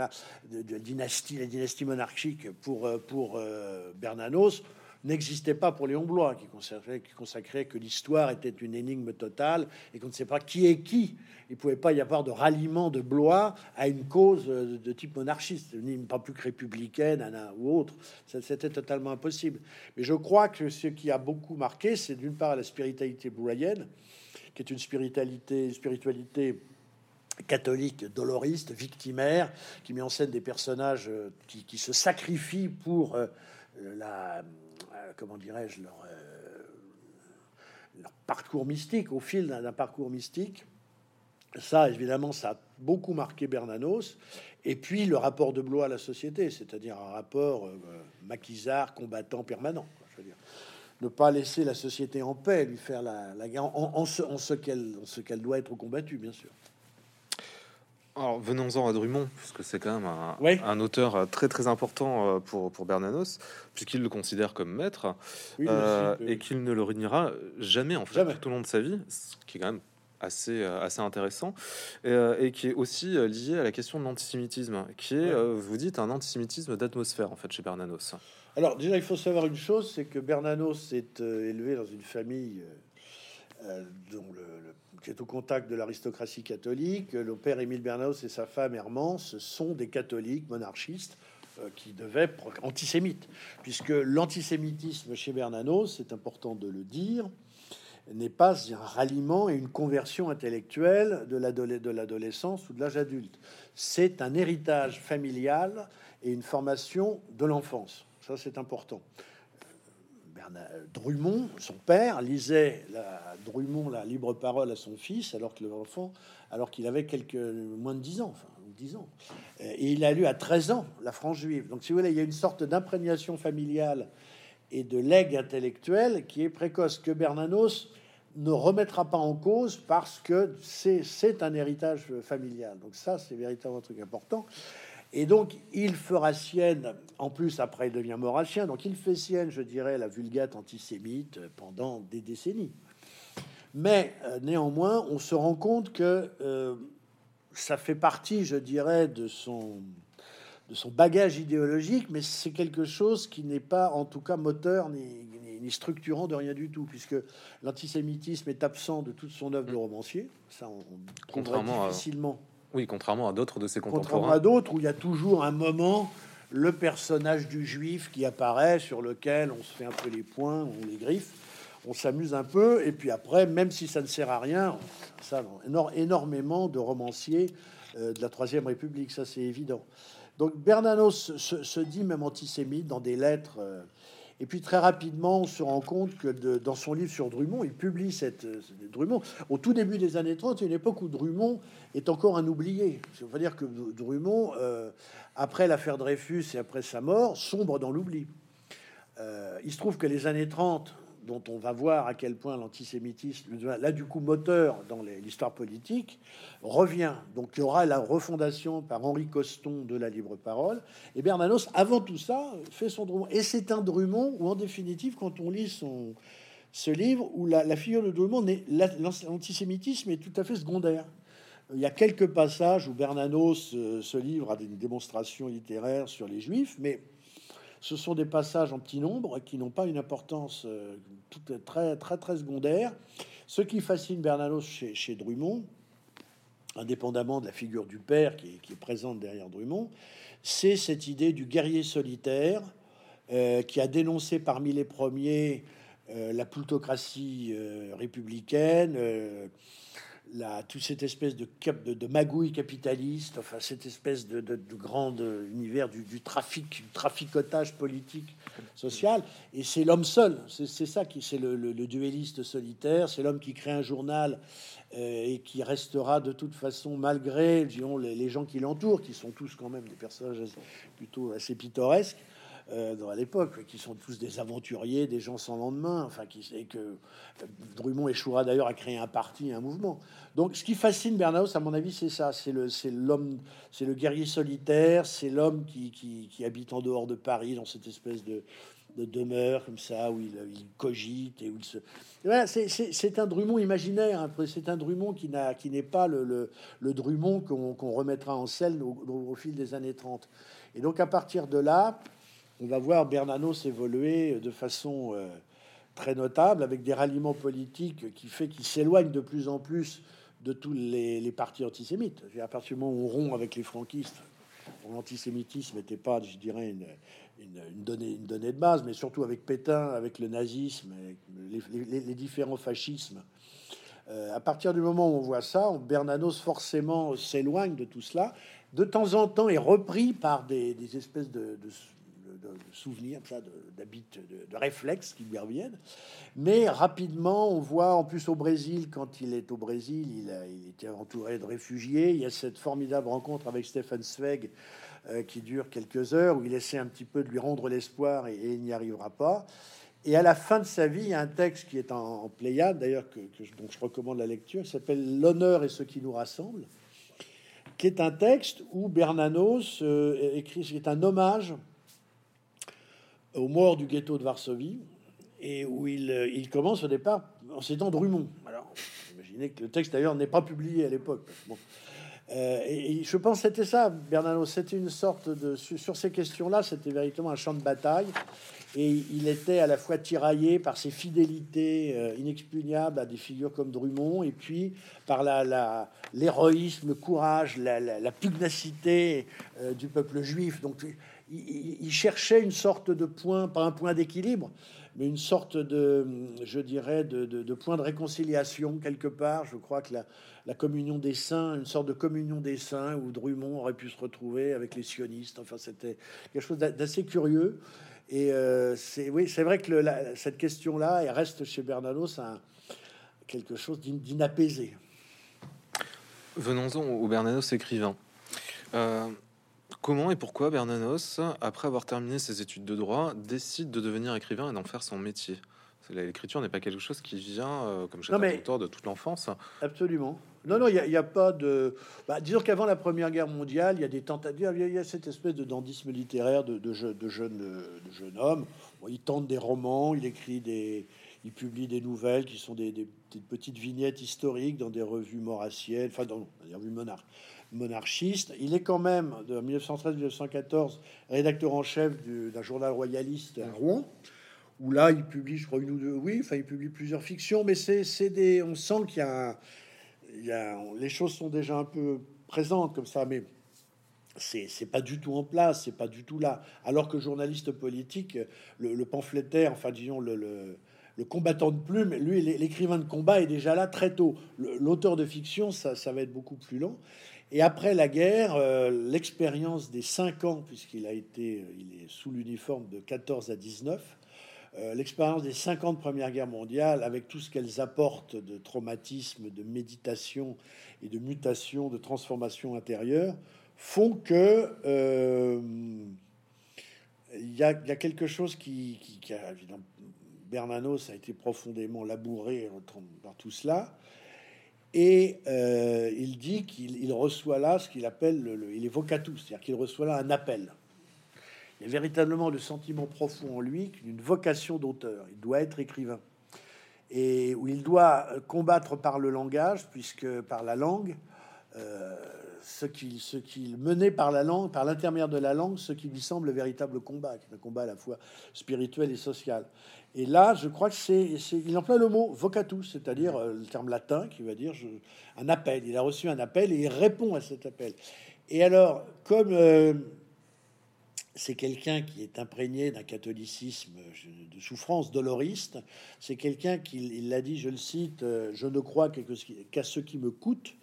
la dynastie, la dynastie monarchique pour, euh, pour euh, Bernanos, n'existait pas pour Léon Blois, qui consacrait, qui que l'histoire était une énigme totale et qu'on ne sait pas qui est qui. Il pouvait pas y avoir de ralliement de Blois à une cause de type monarchiste, ni pas plus que républicaine ou autre. C'était totalement impossible. Mais je crois que ce qui a beaucoup marqué, c'est d'une part la spiritualité bloyenne, qui est une spiritualité, spiritualité catholique doloriste, victimaire, qui met en scène des personnages euh, qui, se sacrifient pour euh, la, euh, comment dirais-je, leur, leur, parcours mystique, au fil d'un parcours mystique. Ça, évidemment, ça a beaucoup marqué Bernanos. Et puis le rapport de Blois à la société, c'est-à-dire un rapport maquisard, combattant permanent. Je veux dire ne pas laisser la société en paix, lui faire la, guerre en, ce, en ce qu'elle doit être combattue, bien sûr. Alors venons-en à Drummond, puisque c'est quand même un, auteur euh, très très important euh, pour, pour Bernanos, puisqu'il le considère comme maître euh, et qu'il ne le réunira jamais en fait tout au long de sa vie, ce qui est quand même assez, assez intéressant et, qui est aussi lié à la question de l'antisémitisme, qui est, vous dites, un antisémitisme d'atmosphère en fait chez Bernanos. Alors déjà, il faut savoir une chose, c'est que Bernanos est élevé dans une famille dont le qui est au contact de l'aristocratie catholique. Le père Émile Bernanos et sa femme Hermance sont des catholiques monarchistes euh, qui devaient antisémites, puisque l'antisémitisme chez Bernanos, c'est important de le dire, n'est pas un ralliement et une conversion intellectuelle de l'adolescence ou de l'âge adulte. C'est un héritage familial et une formation de l'enfance. Ça, c'est important. Drummond, son père, lisait la, Drummond la libre parole à son fils, alors que l'enfant, alors qu'il avait quelques moins de 10 ans, enfin 10 ans. Et il a lu à 13 ans la France juive. Donc, si vous voulez, il y a une sorte d'imprégnation familiale et de legs intellectuel qui est précoce, que Bernanos ne remettra pas en cause parce que c'est un héritage familial. Donc ça, c'est véritablement un truc important. Et donc, il fera sienne, en plus, après, il devient maurassien, donc il fait sienne, je dirais, la vulgate antisémite pendant des décennies. Mais euh, néanmoins, on se rend compte que euh, ça fait partie, je dirais, de son, de son bagage idéologique, mais c'est quelque chose qui n'est pas, en tout cas, moteur ni, ni, structurant de rien du tout, puisque l'antisémitisme est absent de toute son œuvre de romancier. Ça, on, Contrairement difficilement. Oui, contrairement à d'autres de ses contemporains. Contrairement à d'autres où il y a toujours un moment, le personnage du juif qui apparaît, sur lequel on se fait un peu les points, on les griffe, on s'amuse un peu, et puis après, même si ça ne sert à rien, ça, énormément de romanciers euh, de la Troisième République, ça c'est évident. Donc Bernanos se, dit même antisémite dans des lettres. Et puis très rapidement, on se rend compte que dans son livre sur Drummond, il publie cette euh, Drummond au tout début des années 30, une époque où Drummond est encore un oublié. cest à dire que Drummond, euh, après l'affaire Dreyfus et après sa mort, sombre dans l'oubli. Euh, il se trouve que les années 30 dont on va voir à quel point l'antisémitisme, là du coup moteur dans l'histoire politique, revient. Donc il y aura la refondation par Henri Coston de la libre parole. Et Bernanos, avant tout ça, fait son Drummond. Et c'est un Drummond où, en définitive, quand on lit son, ce livre, où la, figure de Drummond, l'antisémitisme est tout à fait secondaire. Il y a quelques passages où Bernanos euh, se livre à des démonstrations littéraires sur les juifs, mais ce sont des passages en petit nombre qui n'ont pas une importance euh, très, très, très secondaire. Ce qui fascine Bernanos chez, chez Drummond, indépendamment de la figure du père qui est, présente derrière Drummond, c'est cette idée du guerrier solitaire euh, qui a dénoncé parmi les premiers euh, la plutocratie républicaine, la, toute cette espèce de, cap, de, magouille capitaliste, enfin cette espèce de, grand univers du, trafic, du traficotage politique, social. Et c'est l'homme seul, c'est ça qui, c'est le, duelliste solitaire, c'est l'homme qui crée un journal euh, et qui restera de toute façon, malgré disons, les, les gens qui l'entourent, qui sont tous quand même des personnages plutôt assez pittoresques. Euh, dans à l'époque, qui sont tous des aventuriers, des gens sans lendemain, enfin, qui et que euh, Drummond échouera d'ailleurs à créer un parti, un mouvement. Donc, ce qui fascine Bernaus, à mon avis, c'est ça, c'est le, l'homme, c'est le guerrier solitaire, c'est l'homme qui, qui, habite en dehors de Paris, dans cette espèce de, de demeure comme ça, où il, cogite et où il se. Voilà, c'est, un Drummond imaginaire. Hein. C'est un Drummond qui n'est pas le, le, le Drummond qu'on, remettra en scène au, fil des années 30. Et donc, à partir de là, on va voir Bernanos évoluer de façon très notable, avec des ralliements politiques qui fait qu'il s'éloigne de plus en plus de tous les, partis antisémites. À partir du moment où on rompt avec les franquistes, l'antisémitisme n'était pas, je dirais, une, donnée, une de base, mais surtout avec Pétain, avec le nazisme, les, différents fascismes. Euh, à partir du moment où on voit ça, Bernanos forcément s'éloigne de tout cela. De temps en temps est repris par des, espèces de souvenirs, d'habitudes, de, de, réflexes qui lui reviennent. Mais rapidement, on voit, en plus au Brésil, quand il est au Brésil, il, a, il était entouré de réfugiés. Il y a cette formidable rencontre avec Stefan Zweig euh, qui dure quelques heures, où il essaie un petit peu de lui rendre l'espoir et, il n'y arrivera pas. Et à la fin de sa vie, il y a un texte qui est en, Pléiade, d'ailleurs, que, donc je recommande la lecture, s'appelle L'honneur et ce qui nous rassemble, qui est un texte où Bernanos euh, écrit, qui est un hommage aux morts du ghetto de Varsovie, et où il, euh, commence au départ en citant Drummond. Alors, imaginez que le texte d'ailleurs n'est pas publié à l'époque. Euh, et, je pense que c'était ça, Bernano. C'était une sorte de. Sur, ces questions-là, c'était véritablement un champ de bataille. Et il était à la fois tiraillé par ses fidélités euh, inexpugnables à des figures comme Drummond, et puis par l'héroïsme, la, le courage, la, pugnacité du peuple juif. Donc, il, cherchait une sorte de point, pas un point d'équilibre, mais une sorte de, je dirais, de, point de réconciliation quelque part. Je crois que la, communion des saints, une sorte de communion des saints où Drummond aurait pu se retrouver avec les sionistes. Enfin, c'était quelque chose d'assez curieux. Et euh, c'est vrai que cette question-là, reste chez Bernanos quelque chose d'inapaisé. Venons-en au Bernanos écrivain. Euh, Comment et pourquoi Bernanos, après avoir terminé ses études de droit, décide de devenir écrivain et d'en faire son métier? L'écriture n'est pas quelque chose qui vient, euh, comme je auteur de toute l'enfance. Absolument. Non, non, il n'y a, pas de. Bah, disons qu'avant la Première Guerre mondiale, il y a des tentatives, il y, a cette espèce de dandisme littéraire de, de, de, jeunes, de jeunes hommes. il tente des romans, il écrit des. Il publie des nouvelles qui sont des, petites vignettes historiques dans des revues maurassiennes, enfin dans des revues monarques monarchiste. Il est quand même, de 1913-1914, rédacteur en chef d'un journal royaliste à Rouen, où là, il publie, je crois, une ou deux, oui, enfin, il publie plusieurs fictions, mais c'est des, on sent qu'il y a, il y a, les choses sont déjà un peu présentes comme ça, mais c'est pas du tout en place, c'est pas du tout là. Alors que journaliste politique, le, pamphlétaire, enfin disons le, le, le, combattant de plume, lui, l'écrivain de combat est déjà là très tôt. L'auteur de fiction, ça, ça va être beaucoup plus long. Et après la guerre, euh, l'expérience des cinq ans, puisqu'il a été, il est sous l'uniforme de 14 à 19, euh, l'expérience des cinq ans de Première Guerre mondiale, avec tout ce qu'elles apportent de traumatisme, de méditation et de mutation, de transformation intérieure, font que euh, il y, a quelque chose qui, qui, a évidemment, Bernanos a été profondément labouré par tout cela. Et euh, il dit qu'il reçoit là ce qu'il appelle, le, il est vocatus, c'est-à-dire qu'il reçoit là un appel. Il y a véritablement le sentiment profond en lui d'une vocation d'auteur. Il doit être écrivain. Et où il doit combattre par le langage, puisque par la langue, euh, ce qu'il ce qu'il menait par la langue, par l'intermédiaire de la langue, ce qui lui semble le véritable combat, qui est un combat à la fois spirituel et social. Et là, je crois que c'est, il emploie le mot vocatus, c'est-à-dire euh, le terme latin qui va dire un appel. Il a reçu un appel et il répond à cet appel. Et alors, comme euh, c'est quelqu'un qui est imprégné d'un catholicisme de souffrance doloriste, c'est quelqu'un qui, l'a dit, je le cite, euh, je ne crois qu'à ce qui me coûte.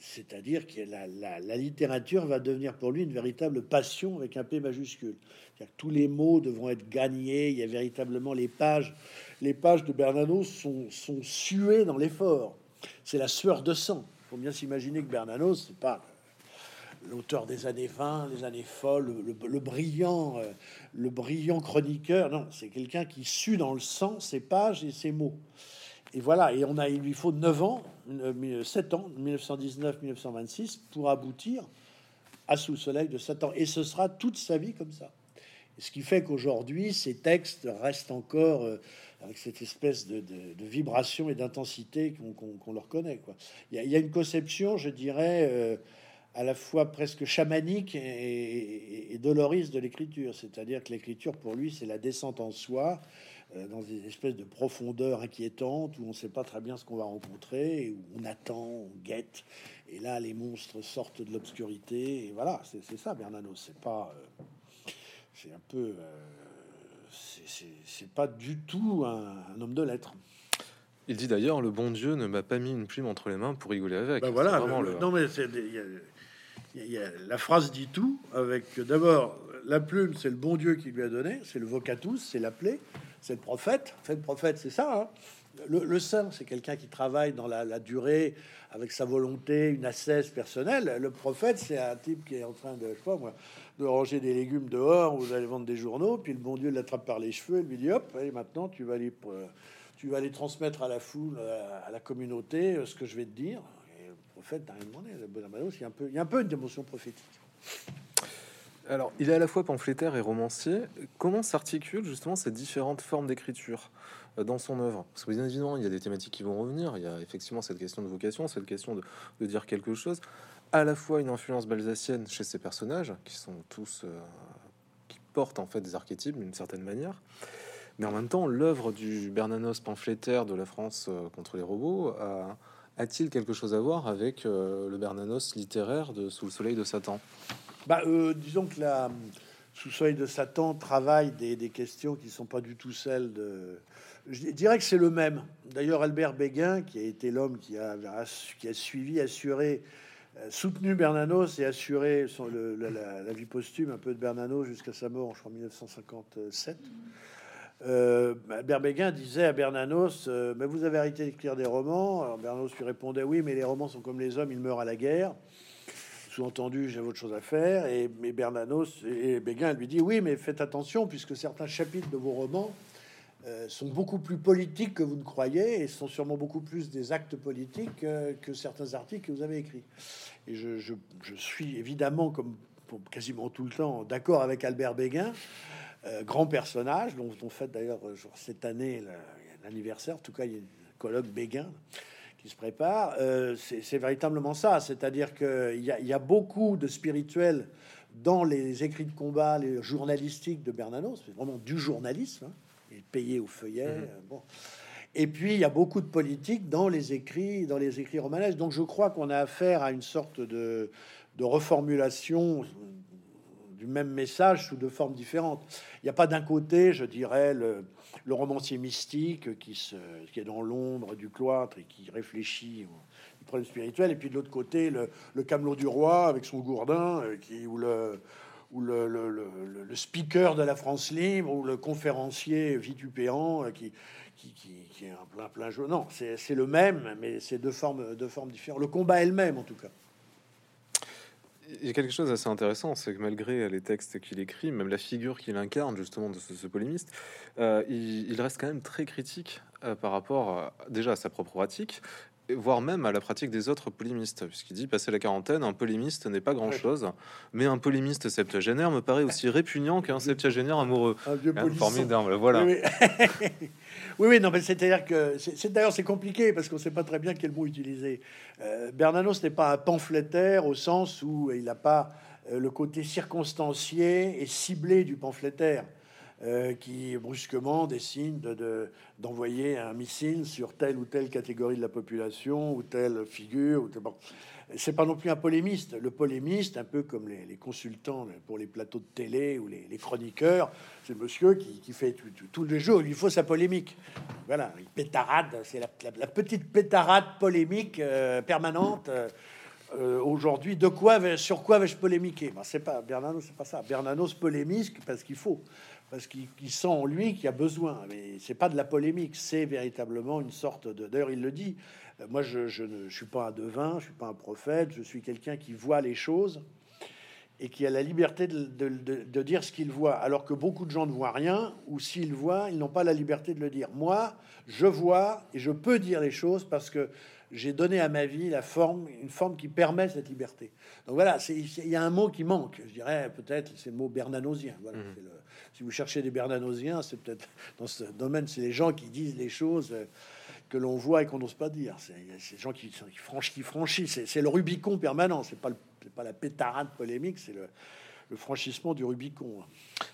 C'est-à-dire que la, la, littérature va devenir pour lui une véritable passion avec un P majuscule tous les mots devront être gagnés. Il y a véritablement les pages. Les pages de Bernanos sont, suées dans l'effort. C'est la sueur de sang. Il faut bien s'imaginer que Bernanos, c'est pas l'auteur des années 20, les années folles, le, brillant, euh, le brillant chroniqueur. Non, c'est quelqu'un qui sue dans le sang ses pages et ses mots. Et voilà, et on a, il lui faut 9 ans, 7 ans, 1919-1926, pour aboutir à Sous le soleil de Satan. Et ce sera toute sa vie comme ça. Ce qui fait qu'aujourd'hui, ces textes restent encore euh, avec cette espèce de, vibration et d'intensité qu'on leur connaît. Il, y a, une conception, je dirais, euh, à la fois presque chamanique et, et, doloriste de l'écriture. C'est-à-dire que l'écriture, pour lui, c'est la descente en soi, euh, dans des espèces de profondeur inquiétante où on ne sait pas très bien ce qu'on va rencontrer, où on attend, on guette. Et là, les monstres sortent de l'obscurité. Et voilà, c'est ça, Bernanos. C'est pas. Euh, c'est un peu. Euh, c'est pas du tout un homme de lettres. Il dit d'ailleurs, le bon Dieu ne m'a pas mis une plume entre les mains pour rigoler avec. Ben voilà, non mais la phrase dit tout. Avec d'abord la plume, c'est le bon Dieu qui lui a donné, c'est le vocatus, c'est l'appelé, c'est le prophète. Fait le prophète, c'est ça. Hein. le, saint, c'est quelqu'un qui travaille dans la, durée avec sa volonté, une assesse personnelle. Le prophète, c'est un type qui est en train de, je moi, de ranger des légumes dehors, vous allez vendre des journaux, puis le bon Dieu l'attrape par les cheveux et lui dit hop, et maintenant tu vas aller aller transmettre à la foule, à la communauté, euh, ce que je vais te dire. Et le prophète n'a demandé. Le il a un peu, il y a un peu une émotion prophétique. Alors, il est à la fois pamphlétaire et romancier. Comment s'articulent justement ces différentes formes d'écriture euh, dans son œuvre? Parce que bien évidemment, il y a des thématiques qui vont revenir. Il y a effectivement cette question de vocation, cette question de, dire quelque chose. À la fois une influence balsacienne chez ces personnages, qui sont tous... Euh, qui portent en fait des archétypes d'une certaine manière. Mais en même temps, l'œuvre du Bernanos pamphlétaire de la France euh, contre les robots a-t-il quelque chose à voir avec le Bernanos littéraire de Sous le soleil de Satan? Bah, euh, Disons que la Sous le soleil de Satan travaille des, questions qui sont pas du tout celles de. Je dirais que c'est le même. D'ailleurs, Albert Béguin, qui a été l'homme qui a, qui a suivi, assuré, soutenu Bernanos et assuré son, la, vie posthume un peu de Bernanos jusqu'à sa mort, en 1957. Euh, Berbéguin disait à Bernanos euh, Mais vous avez arrêté d'écrire des romans? Bernanos lui répondait Oui, mais les romans sont comme les hommes, ils meurent à la guerre. Sous-entendu, j'ai autre chose à faire. Et mais Bernanos et Béguin lui dit Oui, mais faites attention, puisque certains chapitres de vos romans euh, sont beaucoup plus politiques que vous ne croyez et sont sûrement beaucoup plus des actes politiques que certains articles que vous avez écrits. Et je, suis évidemment, comme pour quasiment tout le temps, d'accord avec Albert Béguin. Euh, grand personnage, dont on fait d'ailleurs euh, cette année l'anniversaire. En tout cas, il y a colloque Béguin qui se prépare. Euh, c'est véritablement ça, c'est-à-dire qu'il y, y, a beaucoup de spirituels dans les écrits de combat, les journalistiques de Bernanos. C'est vraiment du journalisme, hein, il est payé au feuillet. Mhm. bon. Et puis il y a beaucoup de politique dans les écrits, dans les écrits romanesques. Donc je crois qu'on a affaire à une sorte de, de reformulation du même message sous deux formes différentes. Il n'y a pas d'un côté, je dirais, le, romancier mystique qui, se, est dans l'ombre du cloître et qui réfléchit au problème spirituel, et puis de l'autre côté, le, le, camelot du roi avec son gourdin, euh, qui, ou le, le, le, le, speaker de la France libre, ou le conférencier vitupéant euh, qui, qui, qui, est un plein plein jeu. Non, c'est le même, mais c'est deux formes, deux formes différentes. Le combat est le même, en tout cas. Il y a quelque chose d'assez intéressant, c'est que malgré les textes qu'il écrit, même la figure qu'il incarne justement de ce, polémiste, euh, il, reste quand même très critique euh, par rapport déjà à sa propre pratique, voire même à la pratique des autres polémistes, puisqu'il dit passer la quarantaine, un polémiste n'est pas grand-chose, mais un polémiste septuagénaire me paraît aussi répugnant qu'un septuagénaire amoureux. Un vieux formidable, voilà. Oui, oui. non, mais c'est-à-dire que c'est d'ailleurs c'est compliqué parce qu'on ne sait pas très bien quel mot utiliser. Euh, Bernanos n'est pas un pamphlétaire au sens où il n'a pas euh, le côté circonstancié et ciblé du pamphlétaire. Euh, qui brusquement décide d'envoyer de, un missile sur telle ou telle catégorie de la population ou telle figure. Ou bon. C'est pas non plus un polémiste. Le polémiste, un peu comme les, consultants pour les plateaux de télé ou les, chroniqueurs, c'est monsieur qui, fait tous les jours, il lui faut sa polémique. Voilà, il pétarade, c'est la, petite pétarade polémique euh, permanente. Euh, aujourd'hui, de quoi, sur quoi vais-je polémiquer? Ben, C'est pas Bernanos, c'est pas ça. Bernanos polémique parce qu'il faut parce qu'il sent en lui qu'il a besoin. Mais c'est pas de la polémique, c'est véritablement une sorte de. D'ailleurs, il le dit. Euh, moi, je, ne suis pas un devin, je suis pas un prophète, je suis quelqu'un qui voit les choses et qui a la liberté de, dire ce qu'il voit, alors que beaucoup de gens ne voient rien, ou s'ils voient, ils n'ont pas la liberté de le dire. Moi, je vois et je peux dire les choses parce que j'ai donné à ma vie la forme, une forme qui permet cette liberté. Donc voilà, il y a un mot qui manque, je dirais peut-être, c'est le mot bernanosien. Voilà, mmh. le, si vous cherchez des Bernanosiens, c'est peut-être dans ce domaine, c'est les gens qui disent les choses euh, que l'on voit et qu'on n'ose pas dire. C'est ces gens qui, qui franchissent, qui franchissent. C'est le Rubicon permanent. C'est pas c'est pas la pétarade polémique, c'est le, le franchissement du Rubicon.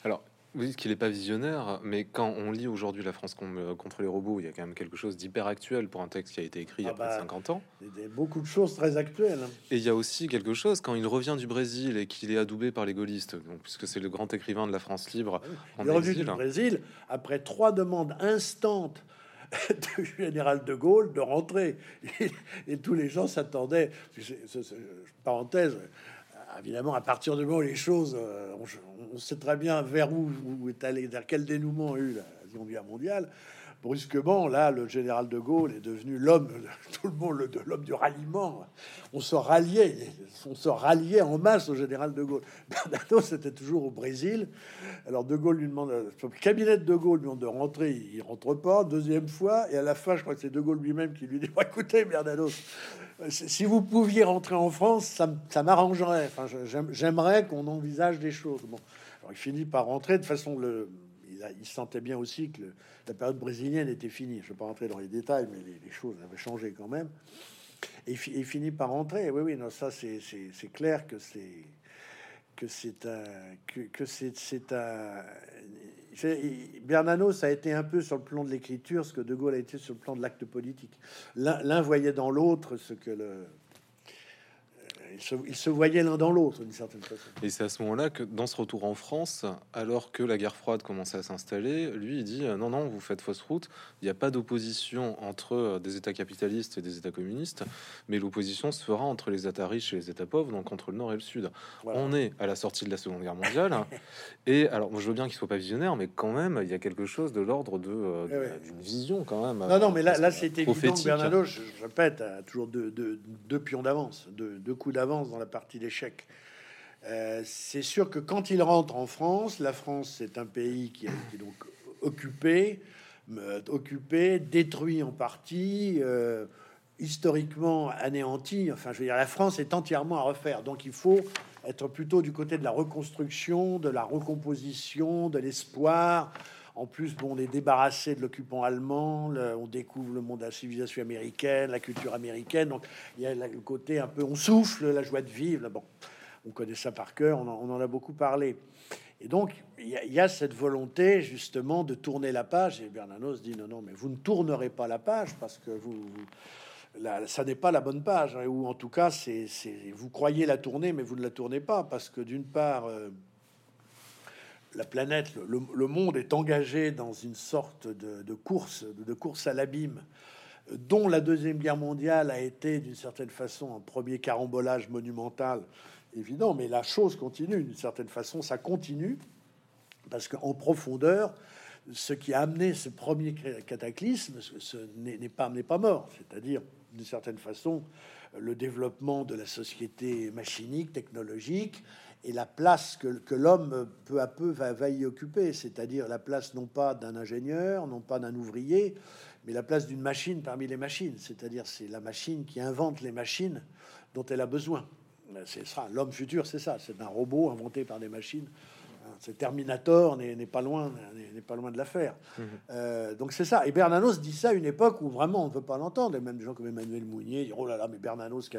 Alors, vous dites qu'il n'est pas visionnaire, mais quand on lit aujourd'hui La France euh, contre les robots, il y a quand même quelque chose d'hyper actuel pour un texte qui a été écrit il y a ah près de 50 bah, ans. Il y a beaucoup de choses très actuelles. Et il y a aussi quelque chose quand il revient du Brésil et qu'il est adoubé par les gaullistes, donc, puisque c'est le grand écrivain de la France libre. Ah il est revenu du Brésil après trois demandes instantes du général de Gaulle de rentrer. Et, tous les gens s'attendaient. Parenthèse, évidemment, à partir du moment où les choses, euh, on, sait très bien vers où, est allé, vers quel dénouement a eu la Seconde Guerre mondiale. Brusquement, là, le général de Gaulle est devenu l'homme, tout le monde, l'homme du ralliement. On se ralliait, on se ralliait en masse au général de Gaulle. Bernanos c'était toujours au Brésil. Alors de Gaulle lui demande, le cabinet de Gaulle lui demande de rentrer, il rentre pas. Deuxième fois, et à la fin, je crois que c'est de Gaulle lui-même qui lui dit "Écoutez, Bernanos, si vous pouviez rentrer en France, ça, m'arrangerait. Enfin, j'aimerais qu'on envisage des choses. Bon, alors il finit par rentrer. De façon, le, il, sentait bien aussi que la période brésilienne était finie. Je ne vais pas rentrer dans les détails, mais les, choses avaient changé quand même. Et il finit par rentrer. Oui, oui, non, ça c'est clair que c'est que c'est un que c'est un Bernanos a été un peu sur le plan de l'écriture ce que De Gaulle a été sur le plan de l'acte politique. L'un voyait dans l'autre ce que le, ils se, voyaient l'un dans l'autre d'une certaine façon. Et c'est à ce moment-là que, dans ce retour en France, alors que la guerre froide commençait à s'installer, lui il dit euh, non non vous faites fausse route. Il n'y a pas d'opposition entre euh, des États capitalistes et des États communistes, mais l'opposition se fera entre les États riches et les États pauvres, donc entre le Nord et le Sud. On est à la sortie de la Seconde Guerre mondiale, et alors je veux bien qu'il soit pas visionnaire, mais quand même il y a quelque chose de l'ordre de euh, d'une vision quand même. Non non mais là là c'était évident. Bernardo, je, répète, a toujours deux, deux, pions d'avance, deux, deux coups d'avance dans la partie d'échecs. Euh, c'est sûr que quand il rentre en France, la France c'est un pays qui été donc occupé, euh, occupé, détruit en partie, euh, historiquement anéanti. Enfin, je veux dire, la France est entièrement à refaire. Donc, il faut être plutôt du côté de la reconstruction, de la recomposition, de l'espoir, en plus, bon, on est débarrassé de l'occupant allemand, on découvre le monde de la civilisation américaine, la culture américaine. Donc, il y a le côté un peu, on souffle, la joie de vivre. Bon, on connaît ça par cœur, on en, a beaucoup parlé. Et donc, il y, a, cette volonté justement de tourner la page. Et Bernanos dit non, non, mais vous ne tournerez pas la page parce que vous, ça n'est pas la bonne page, hein, ou en tout cas, c'est, vous croyez la tourner, mais vous ne la tournez pas parce que d'une part, euh, la planète, le, monde est engagé dans une sorte de, course, de, course à l'abîme, dont la deuxième guerre mondiale a été d'une certaine façon un premier carambolage monumental, évident, mais la chose continue d'une certaine façon, ça continue parce qu'en profondeur, ce qui a amené ce premier cataclysme, ce n'est pas n'est pas mort, c'est-à-dire d'une certaine façon le développement de la société machinique, technologique, et la place que, l'homme peu à peu va, va y occuper, c'est-à-dire la place non pas d'un ingénieur, non pas d'un ouvrier, mais la place d'une machine parmi les machines, c'est-à-dire c'est la machine qui invente les machines dont elle a besoin. C'est ça, l'homme futur, c'est ça, c'est un robot inventé par des machines c'est Terminator n'est pas loin, n'est pas loin de l'affaire. Mhm. Euh, donc c'est ça. Et Bernanos dit ça à une époque où vraiment on ne veut pas l'entendre. Et même des gens comme Emmanuel Mounier disent oh là là, mais Bernanos qui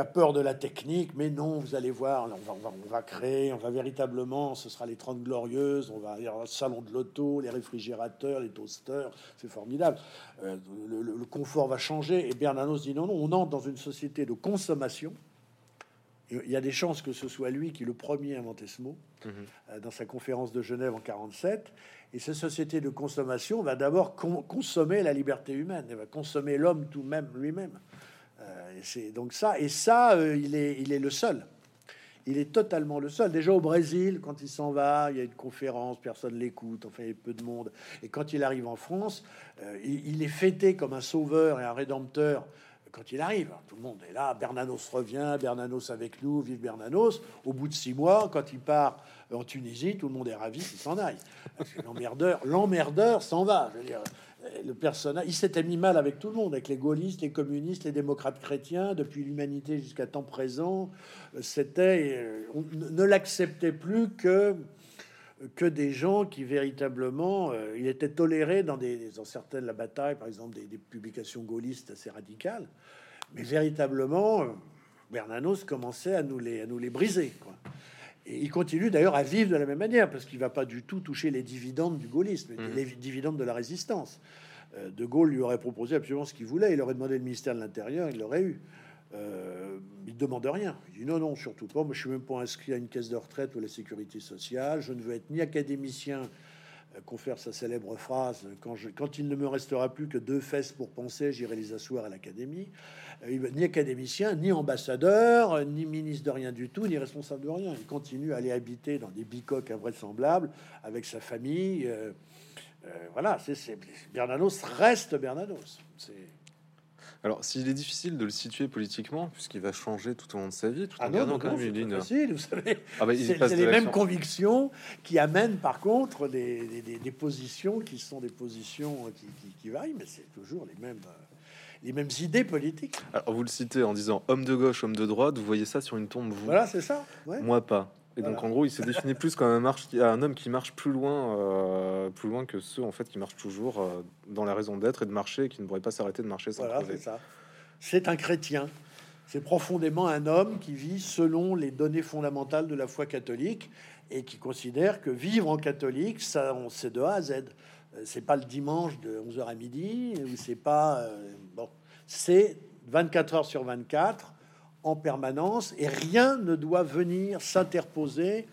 a, peur de la technique. Mais non, vous allez voir, on va, créer, on va véritablement, ce sera les 30 glorieuses, on va avoir le salon de l'auto, les réfrigérateurs, les toasters, c'est formidable. Euh, le, le confort va changer. Et Bernanos dit non, non, on entre dans une société de consommation il y a des chances que ce soit lui qui le premier inventé ce mot mhm. euh, dans sa conférence de Genève en 47. Et cette société de consommation va d'abord consommer la liberté humaine, elle va consommer l'homme tout même lui-même. Euh, c'est donc ça, et ça, euh, il, est, il est le seul. Il est totalement le seul. Déjà au Brésil, quand il s'en va, il y a une conférence, personne l'écoute, enfin il y a peu de monde. Et quand il arrive en France, il, il, est fêté comme un sauveur et un rédempteur quand il arrive. Tout le monde est là. Bernanos revient, Bernanos avec nous, vive Bernanos. Au bout de six mois, quand il part en Tunisie, tout le monde est ravi qu'il s'en aille. L'emmerdeur, s'en va. Dire, le personnage, il s'était mis mal avec tout le monde, avec les gaullistes, les communistes, les démocrates chrétiens, depuis l'humanité jusqu'à temps présent. C'était, euh, on ne l'acceptait plus que que des gens qui véritablement, euh, il était toléré dans, des, dans certaines la bataille, par exemple des, publications gaullistes assez radicales, mais véritablement, euh, Bernanos commençait à nous les, à nous les briser. Quoi. Et il continue d'ailleurs à vivre de la même manière, parce qu'il va pas du tout toucher les dividendes du gaullisme, Mhm. les dividendes de la résistance. Euh, de Gaulle lui aurait proposé absolument ce qu'il voulait. Il aurait demandé le ministère de l'Intérieur, il l'aurait eu. Euh, il demande rien. Il dit non, non, surtout pas. Moi, je suis même pas inscrit à une caisse de retraite ou à la sécurité sociale. Je ne veux être ni académicien, euh, confère sa célèbre phrase quand, je, quand il ne me restera plus que deux fesses pour penser, j'irai les asseoir à l'académie. Euh, ni académicien, ni ambassadeur, euh, ni ministre de rien du tout, ni responsable de rien. Il continue à aller habiter dans des bicoques invraisemblables avec sa famille. euh, euh, voilà, c'est Bernanos reste Bernanos. Alors, s'il est difficile de le situer politiquement, puisqu'il va changer tout au long de sa vie, tout en ah gardant quand non, même c'est une facile, vous savez. Ah bah, C'est les mêmes convictions qui amènent par contre des, des- des- des positions qui sont des positions qui, qui- qui varient, mais c'est toujours les mêmes, euh, les mêmes idées politiques. Alors, vous le citez en disant homme de gauche, homme de droite, vous voyez ça sur une tombe, vous? Voilà, c'est ça. ouais. Moi pas. Et donc en gros, il se définit plus comme un, marche, un homme qui marche plus loin, euh, plus loin que ceux en fait qui marchent toujours euh, dans la raison d'être et de marcher, et qui ne pourraient pas s'arrêter de marcher sans Voilà, c'est ça. C'est un chrétien. C'est profondément un homme qui vit selon les données fondamentales de la foi catholique et qui considère que vivre en catholique, ça, on- c'est de A à Z. Euh, C'est pas le dimanche de 11h à midi, ou c'est pas. euh, bon, c'est 24 heures sur 24 en permanence et rien ne doit venir s'interposer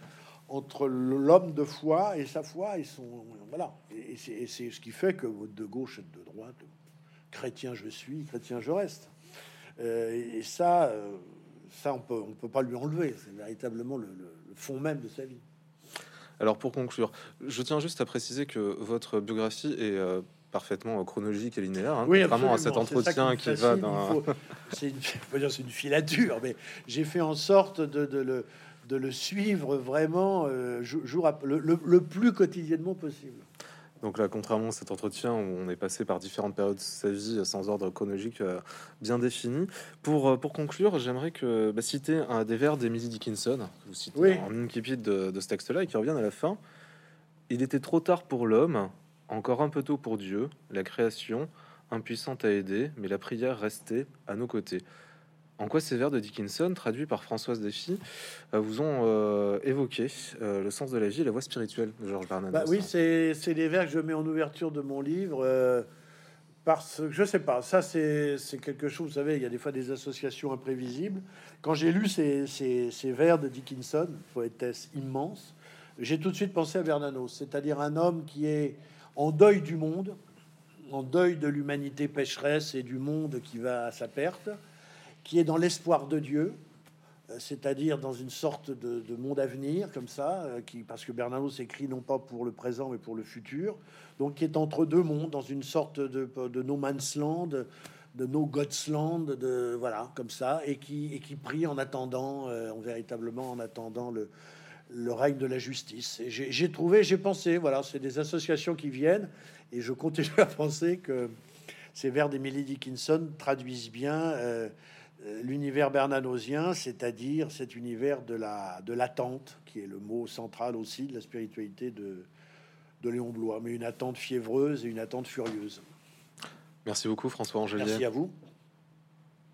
entre l'homme de foi et sa foi et son voilà et c'est ce qui fait que de gauche et de droite chrétien je suis, chrétien je reste. Euh, et ça, euh, ça on peut, on peut pas lui enlever. C'est véritablement le, le- le fond même de sa vie. Alors pour conclure, je tiens juste à préciser que votre biographie est euh, parfaitement chronologique et linéaire, hein, contrairement à cet entretien me qui va faut- C'est une, filature, mais j'ai fait en sorte de, de le, de le suivre vraiment euh, jour, ap- le, le- le plus quotidiennement possible. Donc là, contrairement à cet entretien où on est passé par différentes périodes de sa vie euh, sans ordre chronologique euh, bien défini, pour, euh, pour conclure, j'aimerais que bah, citer un des vers d'Emily Dickinson, que vous citez Oui. en incipit de, de ce texte-là, et qui revient à la fin. Il était trop tard pour l'homme, encore un peu tôt pour Dieu, la création, impuissante à aider, mais la prière restait à nos côtés. En quoi ces vers de Dickinson, traduits par Françoise Desfy, euh, vous ont euh, évoqué euh, le sens de la vie la voie spirituelle Georges Bernanos Bah oui, c'est les vers que je mets en ouverture de mon livre. parce que je sais pas, ça c'est quelque chose, vous savez, il y a des fois des associations imprévisibles. Quand j'ai lu ces, ces, ces vers de Dickinson, poétesse immense, j'ai tout de suite pensé à Bernanos, c'est-à-dire un homme qui est en deuil du monde, en deuil de l'humanité pécheresse et du monde qui va à sa perte, qui est dans l'espoir de Dieu, euh, c'est-à-dire dans une sorte de, de monde à venir, comme ça, euh, qui, parce que Bernanos écrit non pas pour le présent, mais pour le futur, donc qui est entre deux mondes, dans une sorte de, de no man's land, de no God's land, de voilà, comme ça, et qui, et qui prie en attendant, euh, en véritablement en attendant le, le règne de la justice. J'ai trouvé, j'ai pensé, voilà, c'est des associations qui viennent, et je continue à penser que ces vers d'Emily Dickinson traduisent bien euh, euh, l'univers bernanosien, c'est-à-dire cet univers de la de l'attente, qui est le mot central aussi de la spiritualité de, de Léon Blois, mais une attente fiévreuse et une attente furieuse. Merci beaucoup François Angelier. Merci à vous.